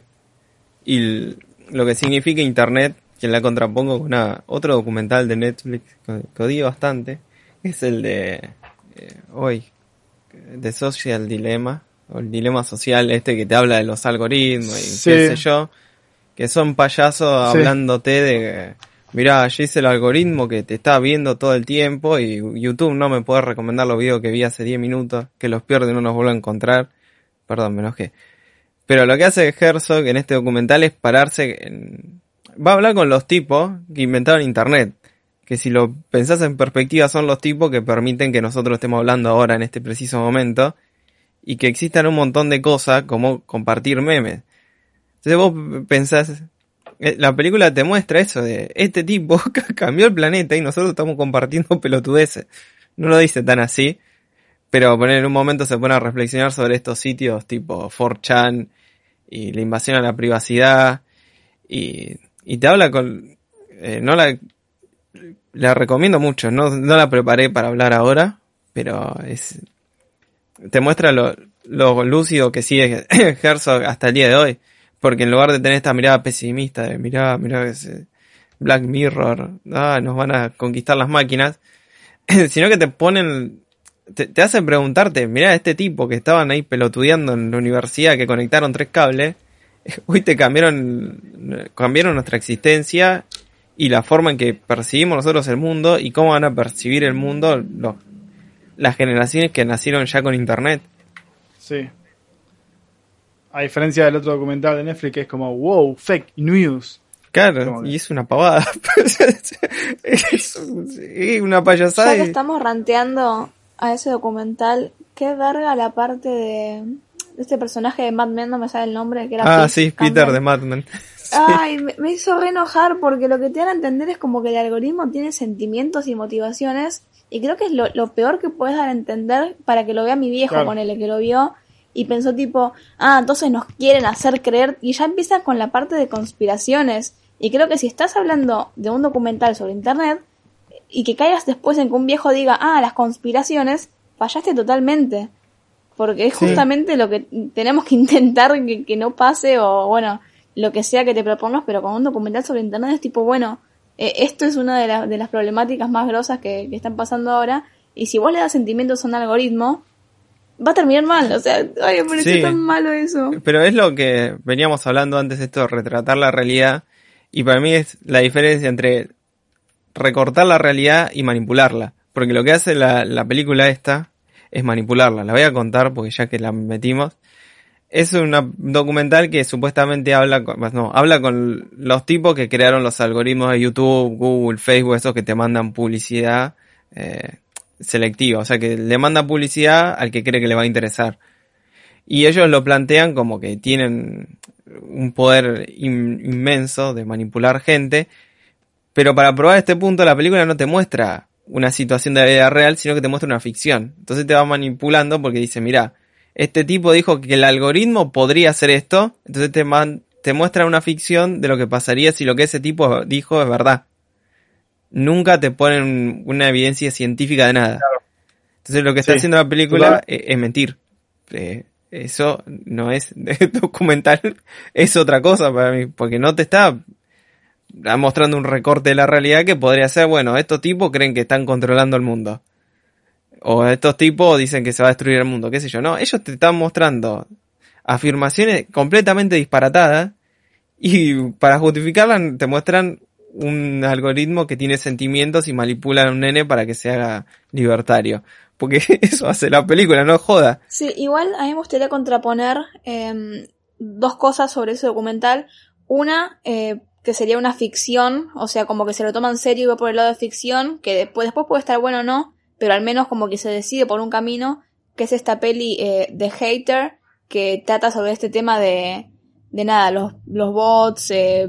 y lo que significa Internet, que la contrapongo con una, otro documental de Netflix que, que odio bastante, es el de eh, hoy, de Social Dilemma, o el dilema social este que te habla de los algoritmos y Sí. qué sé yo, que son payasos Sí. hablándote de, mirá, yo hice el algoritmo que te está viendo todo el tiempo y YouTube no me puede recomendar los videos que vi hace 10 minutos, que los pierdo y no los vuelvo a encontrar. Perdón, me enojé. Pero lo que hace Herzog en este documental es pararse en... Va a hablar con los tipos que inventaron Internet. Que si lo pensás en perspectiva son los tipos que permiten que nosotros estemos hablando ahora en este preciso momento. Y que existan un montón de cosas como compartir memes. Entonces vos pensás... eh, La película te muestra eso de este tipo cambió el planeta y nosotros estamos compartiendo pelotudeces. No lo dice tan así, pero poner en un momento se pone a reflexionar sobre estos sitios tipo 4chan y la invasión a la privacidad y, y te habla con eh, no la la recomiendo mucho no, no la preparé para hablar ahora pero es te muestra lo, lo lúcido que sigue Herzog hasta el día de hoy porque en lugar de tener esta mirada pesimista de mirá, mirá ese Black Mirror ah, nos van a conquistar las máquinas sino que te ponen te, te hacen preguntarte, mirá, este tipo que estaban ahí pelotudeando en la universidad que conectaron tres cables, hoy te cambiaron, cambiaron nuestra existencia y la forma en que percibimos nosotros el mundo y cómo van a percibir el mundo los, las generaciones que nacieron ya con internet. Sí. A diferencia del otro documental de Netflix que es como, wow, fake news. Claro, y es una pavada. es, una payasada. Ya que estamos ranteando a ese documental, qué verga la parte de este personaje de Mad Men, no me sale el nombre, que era Ah, Pete sí, Peter de Mad Men. Ay, me, me hizo re enojar porque lo que te dan a entender es como que el algoritmo tiene sentimientos y motivaciones y creo que es lo, lo peor que puedes dar a entender para que lo vea mi viejo Claro. con el que lo vio y pensó tipo, ah, entonces nos quieren hacer creer y ya empieza con la parte de conspiraciones y creo que si estás hablando de un documental sobre internet y que caigas después en que un viejo diga, ah, las conspiraciones, fallaste totalmente. Porque es Sí. justamente lo que tenemos que intentar que, que no pase o bueno, lo que sea que te propongas, pero con un documental sobre internet es tipo, bueno, eh, esto es una de, la- de las problemáticas más grosas que, que están pasando ahora y si vos le das sentimientos a un algoritmo, va a terminar mal. O sea, ay, me pareció Sí. tan malo eso. Pero es lo que veníamos hablando antes de esto, retratar la realidad. Y para mí es la diferencia entre recortar la realidad y manipularla. Porque lo que hace la, la película esta es manipularla. La voy a contar porque ya que la metimos. Es una documental que supuestamente habla con, no, habla con los tipos que crearon los algoritmos de YouTube, Google, Facebook, esos que te mandan publicidad eh, selectiva. O sea que le manda publicidad al que cree que le va a interesar. Y ellos lo plantean como que tienen un poder in- inmenso de manipular gente. Pero para probar este punto, la película no te muestra una situación de la vida real, sino que te muestra una ficción. Entonces te va manipulando porque dice, mira, este tipo dijo que el algoritmo podría hacer esto, entonces te, man- te muestra una ficción de lo que pasaría si lo que ese tipo dijo es verdad. Nunca te ponen una evidencia científica de nada. Entonces lo que está Sí. haciendo la película es, es mentir. Eh, eso no es documental, es otra cosa para mí, porque no te está mostrando un recorte de la realidad que podría ser, bueno, estos tipos creen que están controlando el mundo. O estos tipos dicen que se va a destruir el mundo, qué sé yo. No, ellos te están mostrando afirmaciones completamente disparatadas y para justificarlas te muestran un algoritmo que tiene sentimientos y manipula a un nene para que se haga libertario. Porque eso hace la película, no joda. Sí, igual a mí me gustaría contraponer em, dos cosas sobre ese documental. Una, eh, que sería una ficción, o sea, como que se lo toma en serio y va por el lado de ficción, que después, después puede estar bueno o no, pero al menos como que se decide por un camino, que es esta peli eh, de Hater, que trata sobre este tema de, de nada, los, los bots, eh,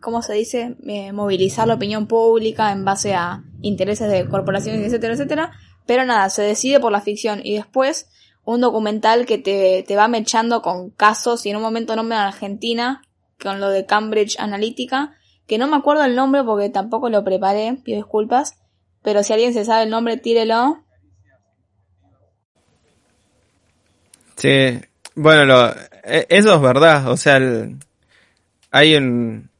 ¿cómo se dice? Eh, movilizar la opinión pública en base a intereses de corporaciones, etcétera, etcétera. Pero nada, se decide por la ficción y después un documental que te, te va mechando con casos y en un momento nombran a Argentina con lo de Cambridge Analytica, que no me acuerdo el nombre porque tampoco lo preparé, pido disculpas, pero si alguien se sabe el nombre, tírelo. Sí, bueno, e- eso es verdad, o sea, hay un,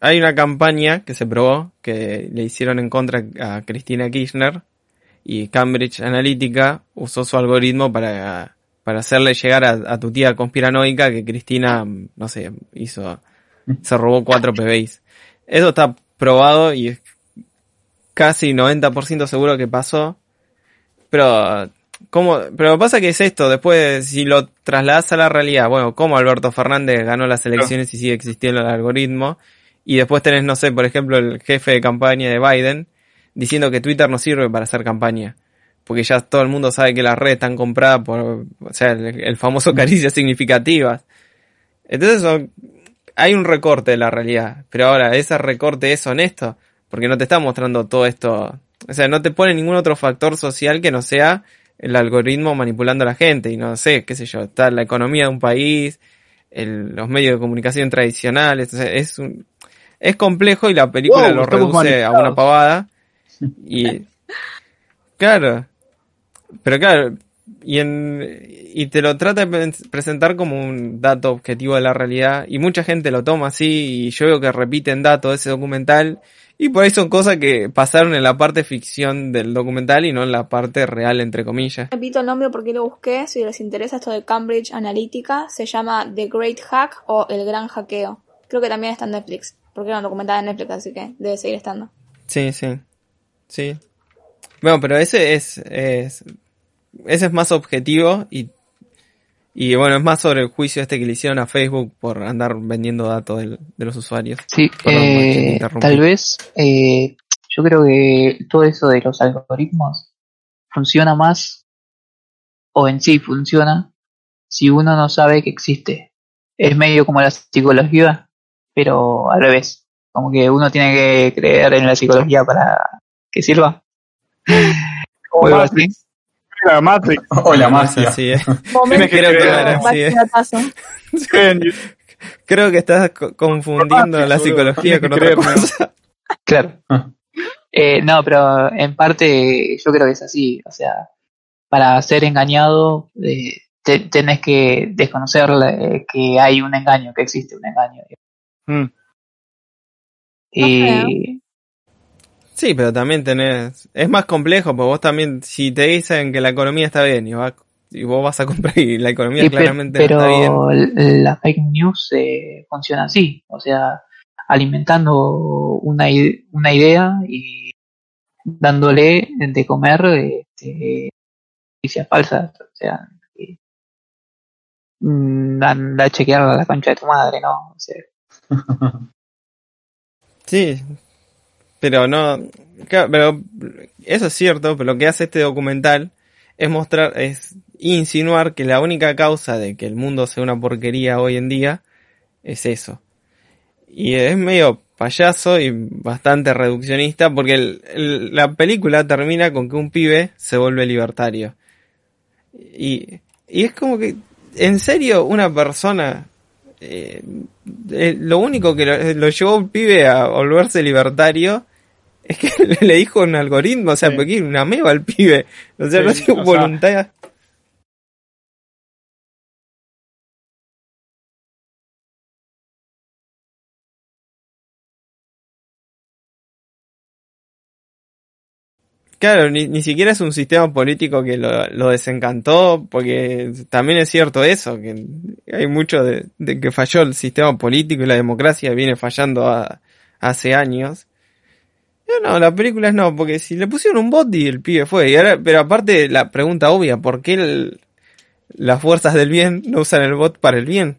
hay una campaña que se probó, que le hicieron en contra a Cristina Kirchner, y Cambridge Analytica usó su algoritmo para, para hacerle llegar a, a tu tía conspiranoica que Cristina, no sé, hizo, se robó cuatro PBIs. Eso está probado y es casi 90% seguro que pasó. Pero, ¿cómo? Pero pasa que es esto, después si lo trasladas a la realidad, bueno, ¿cómo Alberto Fernández ganó las elecciones y sigue existiendo el algoritmo? Y después tenés, no sé, por ejemplo, el jefe de campaña de Biden diciendo que Twitter no sirve para hacer campaña. Porque ya todo el mundo sabe que las redes están compradas por, o sea, el, el famoso caricias significativas. Entonces son, hay un recorte de la realidad. Pero ahora, ¿ese recorte es honesto? Porque no te está mostrando todo esto. O sea, no te pone ningún otro factor social que no sea el algoritmo manipulando a la gente. Y no sé, qué sé yo, está la economía de un país, el, los medios de comunicación tradicionales. O sea, es un, es complejo y la película Wow, lo reduce a una pavada. Y, claro, pero claro, y, en, y te lo trata de pre- presentar como un dato objetivo de la realidad y mucha gente lo toma así y yo veo que repiten datos de ese documental y por ahí son cosas que pasaron en la parte ficción del documental y no en la parte real entre comillas. Repito el nombre porque lo busqué, si les interesa esto de Cambridge Analytica, se llama The Great Hack o El Gran Hackeo. Creo que también está en Netflix, porque era un documental de Netflix, así que debe seguir estando. Sí, sí. Sí. Bueno, pero ese es, es ese es más objetivo y y bueno, es más sobre el juicio este que le hicieron a Facebook por andar vendiendo datos del- de los usuarios. Sí, Perdón, eh, tal vez eh, yo creo que todo eso de los algoritmos funciona más, o en sí funciona, si uno no sabe que existe. Es medio como la psicología, pero al revés. Como que uno tiene que creer en la psicología para que sirva. O así. Mira, Matrix. O la magia. así, eh. Momento Creo que sí, eh. Creo que estás co- confundiendo la psicología con que otra cosa. Claro. Eh, no, pero en parte yo creo que es así. O sea, para ser engañado eh, te- tenés que desconocer eh, que hay un engaño, que existe un engaño. Mm. Y Sí, pero también tenés, es más complejo, porque vos también, si te dicen que la economía está bien y, va- y vos vas a comprar y la economía Sí, claramente no está bien. la fake news eh, funciona así, o sea, alimentando una, i- una idea y dándole de comer este, noticias falsas, o sea, mm, anda a chequear la concha de tu madre, ¿no? O sea, Sí, pero no, claro, pero eso es cierto, pero lo que hace este documental es mostrar, es insinuar que la única causa de que el mundo sea una porquería hoy en día es eso. Y es medio payaso y bastante reduccionista porque el- la película termina con que un pibe se vuelve libertario. Y, y es como que, en serio, una persona eh, eh, lo único que lo, lo llevó un pibe a volverse libertario es que le, dijo un algoritmo, o sea, Sí. porque una meba al pibe. O sea, Sí, no tiene o sea- Claro, ni, ni siquiera es un sistema político que lo, desencantó, porque también es cierto eso, que hay mucho de, que falló el sistema político y la democracia viene fallando a- hace años. No, la película es no, porque si le pusieron un bot y el pibe fue. Y ahora, pero aparte la pregunta obvia, ¿por qué las fuerzas del bien no usan el bot para el bien?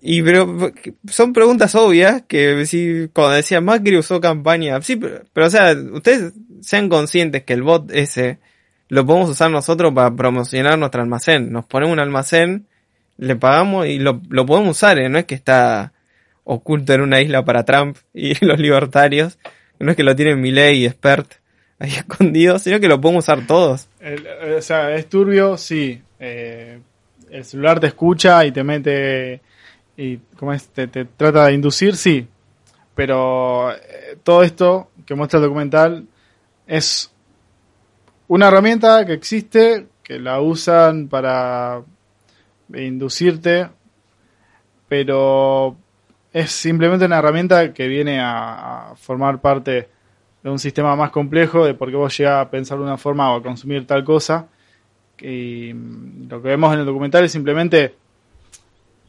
Y pero son preguntas obvias que si cuando decía Macri usó campaña, sí, pero, pero, o sea, ustedes sean conscientes que el bot ese lo podemos usar nosotros para promocionar nuestro almacén. Nos ponemos un almacén, le pagamos y lo, lo podemos usar, ¿eh? no es que está oculto en una isla para Trump y los libertarios, no es que lo tienen Milei y Expert ahí escondido, sino que lo podemos usar todos. O sea, es turbio, sí. Eh, el celular te escucha y te mete y ¿cómo es? Te, trata de inducir, sí. Pero eh, todo esto que muestra el documental es una herramienta que existe, que la usan para inducirte, pero es simplemente una herramienta que viene a, a formar parte de un sistema más complejo, de por qué vos llegás a pensar de una forma o a consumir tal cosa. Y mm, lo que vemos en el documental es simplemente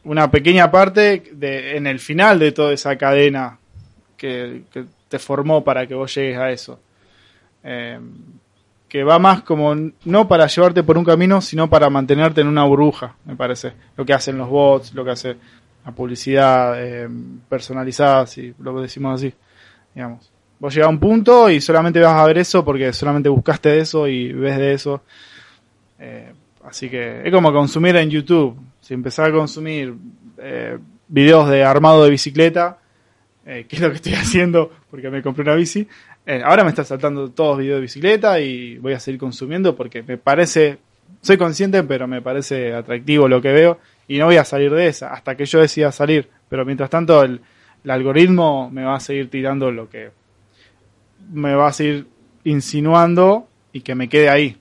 una pequeña parte de, en el final de toda esa cadena que, te formó para que vos llegues a eso. Eh, que va más como no para llevarte por un camino, sino para mantenerte en una burbuja, me parece. Lo que hacen los bots, lo que hace la publicidad eh, personalizada, si lo decimos así, digamos. Vos llegas a un punto y solamente vas a ver eso porque solamente buscaste eso y ves de eso. Eh, así que es como consumir en YouTube. Si empezás a consumir eh, videos de armado de bicicleta, eh, que es lo que estoy haciendo porque me compré una bici, eh, ahora me está saltando todos videos de bicicleta y voy a seguir consumiendo porque me parece, soy consciente, pero me parece atractivo lo que veo y no voy a salir de esa hasta que yo decida salir. Pero mientras tanto, el, el algoritmo me va a seguir tirando lo que me va a seguir insinuando y que me quede ahí.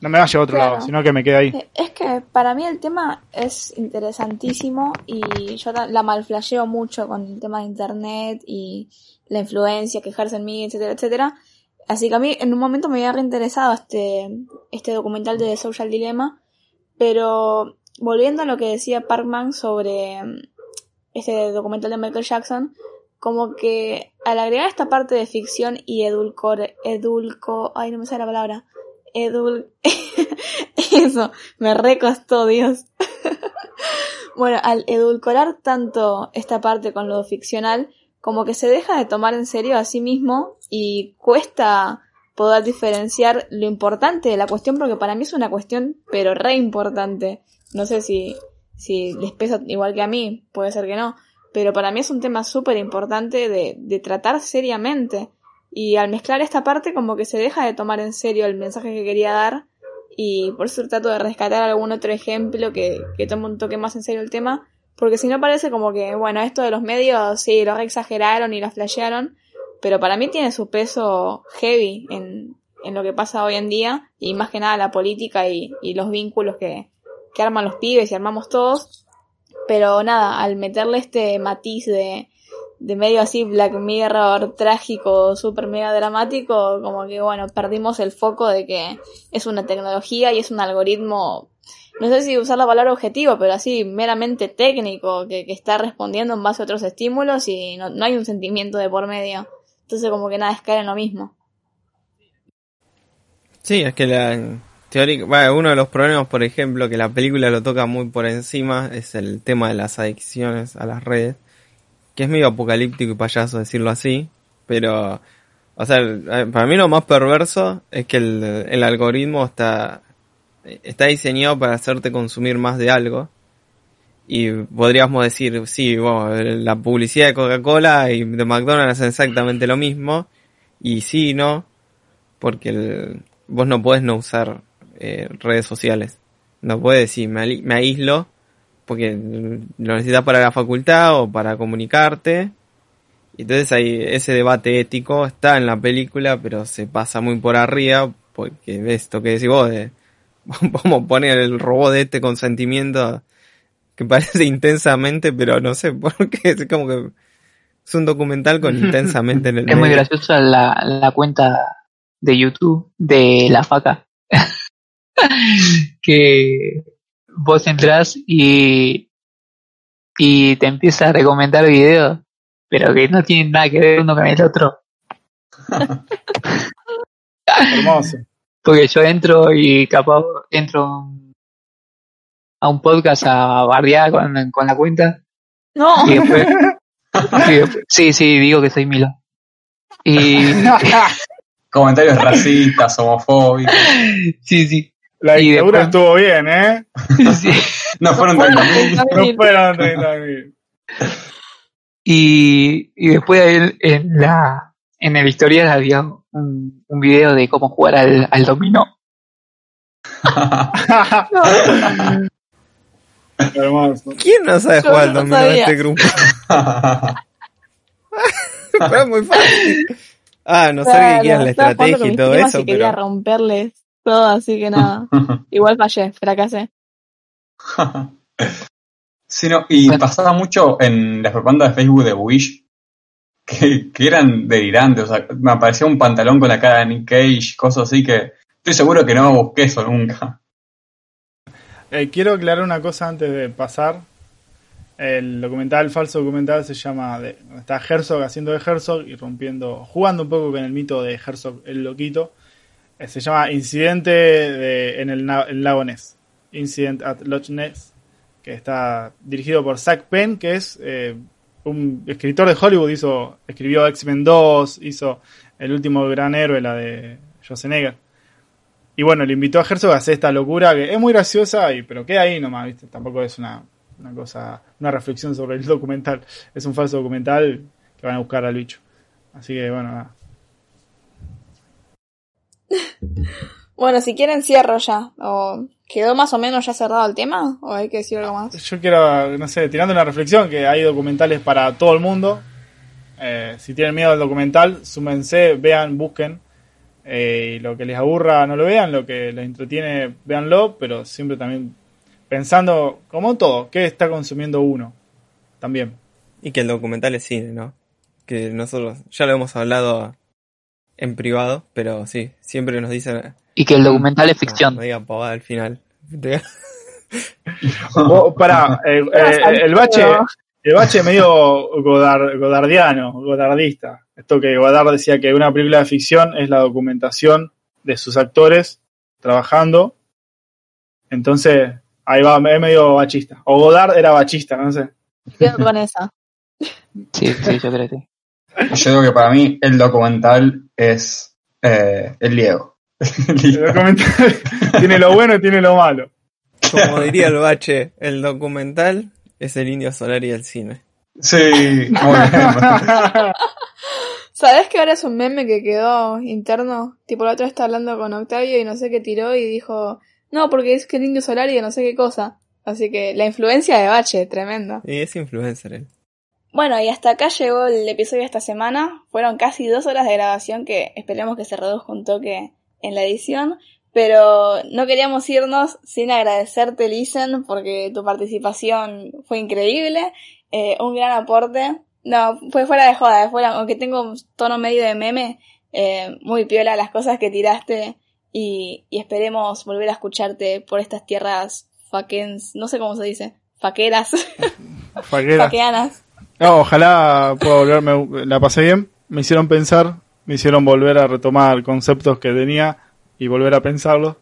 No me vaya a otro Claro. lado, sino que me quede ahí. Eh, Es que para mí el tema es interesantísimo y yo la, la malflasheo mucho con el tema de internet y la influencia que ejerce en mí, etcétera, etcétera. Así que a mí en un momento me había reinteresado este, este documental de The Social Dilemma, pero volviendo a lo que decía Parkman sobre mm, este documental de Michael Jackson, como que al agregar esta parte de ficción y edulcor, edulco, ay no me sale la palabra, edul, eso, me recostó, Dios. bueno, al edulcorar tanto esta parte con lo ficcional, como que se deja de tomar en serio a sí mismo y cuesta poder diferenciar lo importante de la cuestión, porque para mí es una cuestión, pero re importante. No sé si, si les pesa igual que a mí, puede ser que no, pero para mí es un tema súper importante de, de tratar seriamente. Y al mezclar esta parte como que se deja de tomar en serio el mensaje que quería dar y por eso trato de rescatar algún otro ejemplo que, que tome un toque más en serio el tema, porque si no parece como que, bueno, esto de los medios sí, lo exageraron y lo flashearon, pero para mí tiene su peso heavy en, en lo que pasa hoy en día y más que nada la política y, y los vínculos que, que arman los pibes y armamos todos. Pero nada, al meterle este matiz de, de medio así Black Mirror trágico, super mega dramático, como que bueno, perdimos el foco de que es una tecnología y es un algoritmo, no sé si usar la palabra objetivo, pero así meramente técnico, que, que está respondiendo en base a otros estímulos y no, no hay un sentimiento de por medio. Entonces como que nada, es caer en lo mismo. Sí, es que la teórica, uno de los problemas, por ejemplo, que la película lo toca muy por encima, es el tema de las adicciones a las redes, que es medio apocalíptico y payaso decirlo así, pero, o sea, para mí lo más perverso es que el, el algoritmo está, está diseñado para hacerte consumir más de algo. Y podríamos decir, sí, bueno, la publicidad de Coca-Cola y de McDonald's es exactamente lo mismo. Y sí no, porque el- vos no podés no usar eh, redes sociales. No puedes decir, me, me aíslo, porque lo necesitas para la facultad o para comunicarte. Y Entonces ahí ese debate ético está en la película, pero se pasa muy por arriba, porque ves esto que decís vos, de vamos a poner el robot de este consentimiento que parece intensamente, pero no sé por qué, es como que es un documental con intensamente en el Es muy graciosa la, la cuenta de YouTube de la faca. que vos entras y, y te empieza a recomendar videos, pero que no tienen nada que ver uno con el otro. Hermoso. Porque yo entro y capaz entro a un podcast a bardear con, con la cuenta No, y después, y después- sí, sí, digo que soy Milo. Y Comentarios racistas, homofóbicos. sí, sí, La Y dictadura después- estuvo bien, ¿eh? sí. No fueron Bueno, 30.000. No fueron 30.000. Y, y después en, en la en el historial había un, un video de cómo jugar al, al dominó. Hermoso. ¿Quién no sabe Yo jugar al dominó de este grupo? Fue muy fácil. Ah, no sé que quieran la estrategia y todo eso, y quería pero romperles todo, así que nada. Igual fallé, fracasé. Sí, no, y pasaba mucho en las propagandas de Facebook de Wish que, que eran delirantes. O sea, me aparecía un pantalón con la cara de Nick Cage, cosas así que estoy seguro que no busqué eso nunca. Eh, quiero aclarar una cosa antes de pasar. El documental, el falso documental, se llama. De, está Herzog haciendo de Herzog y rompiendo. jugando un poco con el mito de Herzog el Loquito. Se llama Incidente de, en el, el lago Ness. Incident at Loch Ness. Que está dirigido por Zach Penn, que es eh, un escritor de Hollywood. hizo Escribió X-Men 2, hizo El último gran héroe, la de Schwarzenegger. Y bueno, le invitó a Herzog a hacer esta locura que es muy graciosa, y, pero queda ahí nomás, ¿viste? Tampoco es una, una cosa, una reflexión sobre el documental. Es un falso documental que van a buscar al bicho. Así que bueno, nada. Bueno, si quieren cierro ya. ¿O ¿Quedó más o menos ya cerrado el tema? ¿O hay que decir algo más? Yo quiero, no sé, tirando una reflexión que hay documentales para todo el mundo. Eh, si tienen miedo al documental, súmense, vean, busquen. Eh, y lo que les aburra no lo vean, lo que les entretiene, véanlo, pero siempre también pensando, como todo, ¿qué está consumiendo uno? También. Y que el documental es cine, ¿no? Que nosotros ya lo hemos hablado en privado, pero sí, siempre nos dicen... Y que el documental es No, ficción. no digan pavada al final. Vos, pará, eh, eh, el bache, el bache medio godard, godardiano, godardista. Esto que Godard decía que una película de ficción es la documentación de sus actores trabajando. Entonces, ahí va, es medio bachista. O Godard era bachista, no sé. Quedo con esa. Sí, sí, yo creo que sí. Yo digo que para mí el documental es eh, el Diego. El documental tiene lo bueno y tiene lo malo. Como diría el bache, el documental es el indio solar y el cine. Sí, muy bien. ¿Sabés que ahora es un meme que quedó interno? Tipo, la otra vez estaba hablando con Octavio y no sé qué tiró y dijo, no, porque es que el indio solar y de no sé qué cosa. Así que la influencia de Bache, tremenda. Y es influencer él. Bueno, y hasta acá llegó el episodio de esta semana. Fueron casi dos horas de grabación que esperemos que se reduzca un toque en la edición. Pero no queríamos irnos sin agradecerte, Listen, porque tu participación fue increíble. Eh, un gran aporte. No, fue fuera de joda, fuera, aunque tengo un tono medio de meme, eh, muy piola las cosas que tiraste. Y, y esperemos volver a escucharte por estas tierras faquens, no sé cómo se dice, faqueras, Faquera. faqueanas. No, ojalá pueda volverme. La pasé bien, me hicieron pensar, me hicieron volver a retomar conceptos que tenía y volver a pensarlos.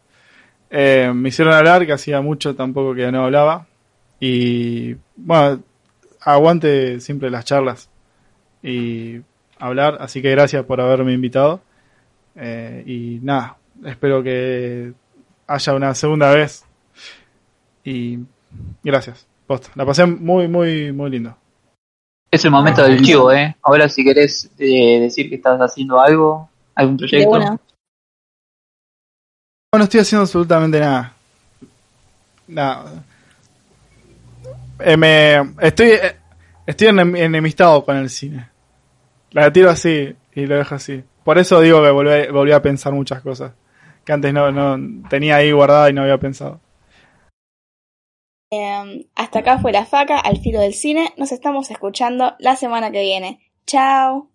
Eh, me hicieron hablar, que hacía mucho tampoco que no hablaba. Y bueno, aguante siempre las charlas y hablar, así que gracias por haberme invitado. Eh, y nada, espero que haya una segunda vez. Y gracias, posta. La pasé muy, muy, muy lindo. Es el momento del chivo, ¿eh? Ahora si querés eh, decir que estás haciendo algo, algún proyecto. una. No, no estoy haciendo absolutamente nada. Nada. Eh, me, estoy, eh, estoy enem- enemistado con el cine. La tiro así y lo dejo así. Por eso digo que volví, volví a pensar muchas cosas que antes no, no tenía ahí guardada y no había pensado. Eh, hasta acá fue la faca al filo del cine. Nos estamos escuchando la semana que viene. Chao.